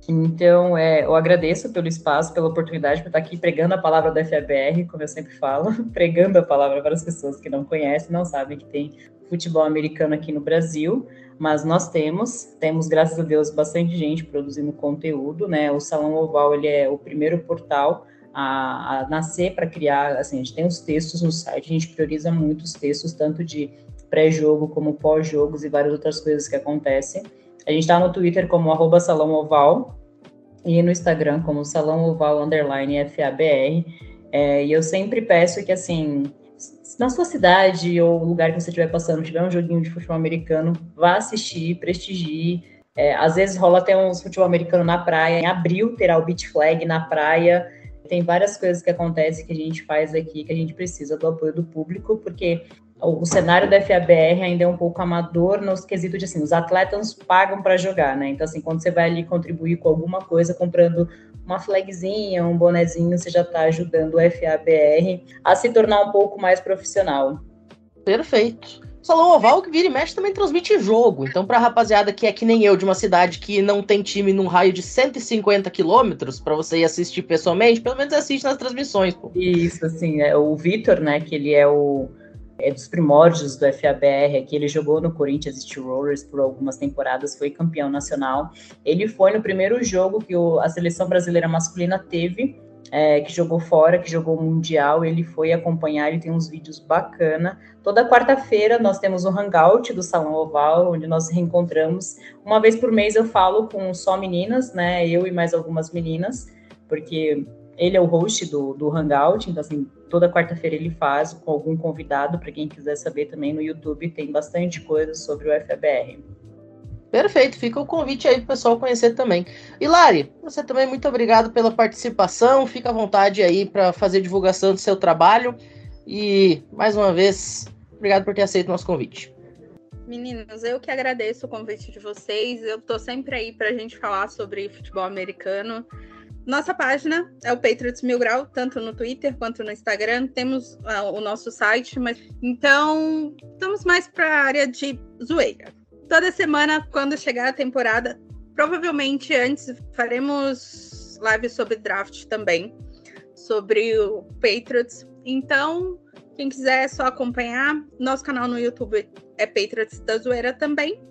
Então, é, eu agradeço pelo espaço, pela oportunidade por estar aqui pregando a palavra da FABR, como eu sempre falo, pregando a palavra para as pessoas que não conhecem, não sabem que tem futebol americano aqui no Brasil, mas nós temos, temos graças a Deus bastante gente produzindo conteúdo, né? O Salão Oval ele é o primeiro portal a, a nascer para criar, assim, a gente tem os textos no site, a gente prioriza muito os textos, tanto de pré-jogo como pós-jogos e várias outras coisas que acontecem. A gente está no Twitter como arroba Salão Oval e no Instagram como Salão Oval Underline FABR. É, e eu sempre peço que, assim, na sua cidade ou lugar que você estiver passando, tiver um joguinho de futebol americano, vá assistir, prestigie. É, às vezes rola até uns futebol americano na praia. Em abril terá o beach flag na praia. Tem várias coisas que acontecem que a gente faz aqui que a gente precisa do apoio do público, porque o cenário da FABR ainda é um pouco amador no quesito de assim, os atletas pagam para jogar, né? Então, assim, quando você vai ali contribuir com alguma coisa, comprando uma flagzinha, um bonezinho, você já está ajudando o FABR a se tornar um pouco mais profissional. Perfeito. Salão Oval, que vira e mexe, também transmite jogo. Então, pra rapaziada que é que nem eu, de uma cidade que não tem time num raio de 150 quilômetros, para você ir assistir pessoalmente, pelo menos assiste nas transmissões, pô. Isso, assim, é, o Vitor, né, que ele é o é dos primórdios do FABR aqui, ele jogou no Corinthians Steelers por algumas temporadas, foi campeão nacional. Ele foi no primeiro jogo que o, a seleção brasileira masculina teve, é, que jogou fora, que jogou o Mundial, ele foi acompanhar, ele tem uns vídeos bacana. Toda quarta-feira nós temos o Hangout do Salão Oval, onde nós reencontramos. Uma vez por mês eu falo com só meninas, né, eu e mais algumas meninas, porque ele é o host do, do Hangout, então assim, toda quarta-feira ele faz com algum convidado, para quem quiser saber também no YouTube tem bastante coisa sobre o FBR. Perfeito, fica o convite aí para o pessoal conhecer também. E Lari, você também muito obrigado pela participação, fica à vontade aí para fazer divulgação do seu trabalho e mais uma vez, obrigado por ter aceito o nosso convite. Meninas, eu que agradeço o convite de vocês. Eu tô sempre aí para a gente falar sobre futebol americano. Nossa página é o Patriots Mil Grau, tanto no Twitter quanto no Instagram. Temos uh, o nosso site, mas então estamos mais para a área de zoeira. Toda semana, quando chegar a temporada, provavelmente antes faremos lives sobre draft também, sobre o Patriots. Então, quem quiser é só acompanhar. Nosso canal no YouTube é Patriots da Zoeira também.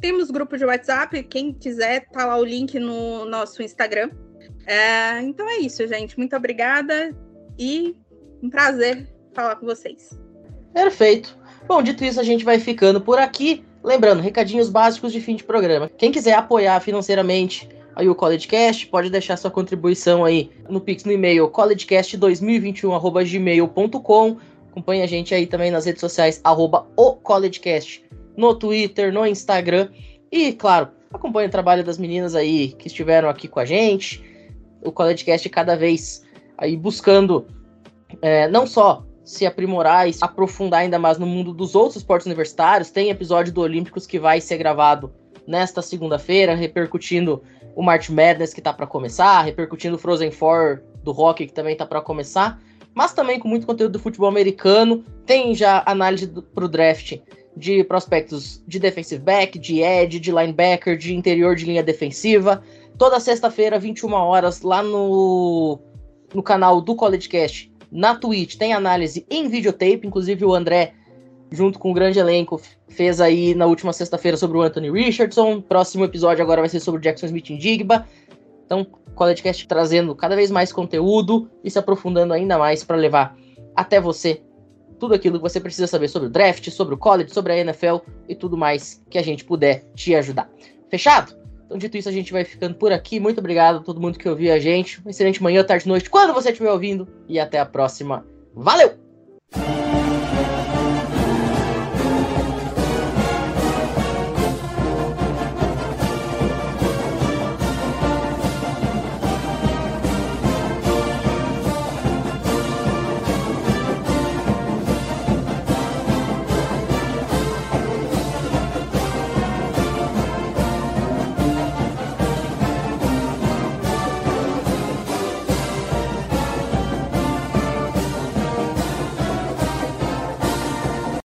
Temos grupo de WhatsApp, quem quiser, tá lá o link no nosso Instagram. É, então é isso, gente. Muito obrigada e um prazer falar com vocês. Perfeito. Bom, dito isso, a gente vai ficando por aqui. Lembrando, recadinhos básicos de fim de programa. Quem quiser apoiar financeiramente aí o CollegeCast, pode deixar sua contribuição aí no Pix no e-mail collegecast2021@gmail.com. Acompanhe a gente aí também nas redes sociais arroba o CollegeCast, no Twitter, no Instagram e, claro, acompanhe o trabalho das meninas aí que estiveram aqui com a gente. O CollegeCast cada vez aí buscando é, não só se aprimorar e se aprofundar ainda mais no mundo dos outros esportes universitários. Tem episódio do Olímpicos que vai ser gravado nesta segunda-feira, repercutindo o March Madness que tá para começar, repercutindo o Frozen Four do hockey que também tá para começar, mas também com muito conteúdo do futebol americano. Tem já análise do, pro draft de prospectos de defensive back, de edge, de linebacker, de interior de linha defensiva. Toda sexta-feira, 21 horas, lá no, no canal do College Cast na Twitch tem análise em videotape, inclusive o André, junto com o grande elenco, fez aí na última sexta-feira sobre o Anthony Richardson. Próximo episódio agora vai ser sobre o Jackson Smith em Digba. Então, CollegeCast trazendo cada vez mais conteúdo e se aprofundando ainda mais para levar até você tudo aquilo que você precisa saber sobre o draft, sobre o college, sobre a NFL e tudo mais que a gente puder te ajudar. Fechado? Então, dito isso, a gente vai ficando por aqui. Muito obrigado a todo mundo que ouviu a gente. Uma excelente manhã, tarde, noite, quando você estiver ouvindo. E até a próxima. Valeu!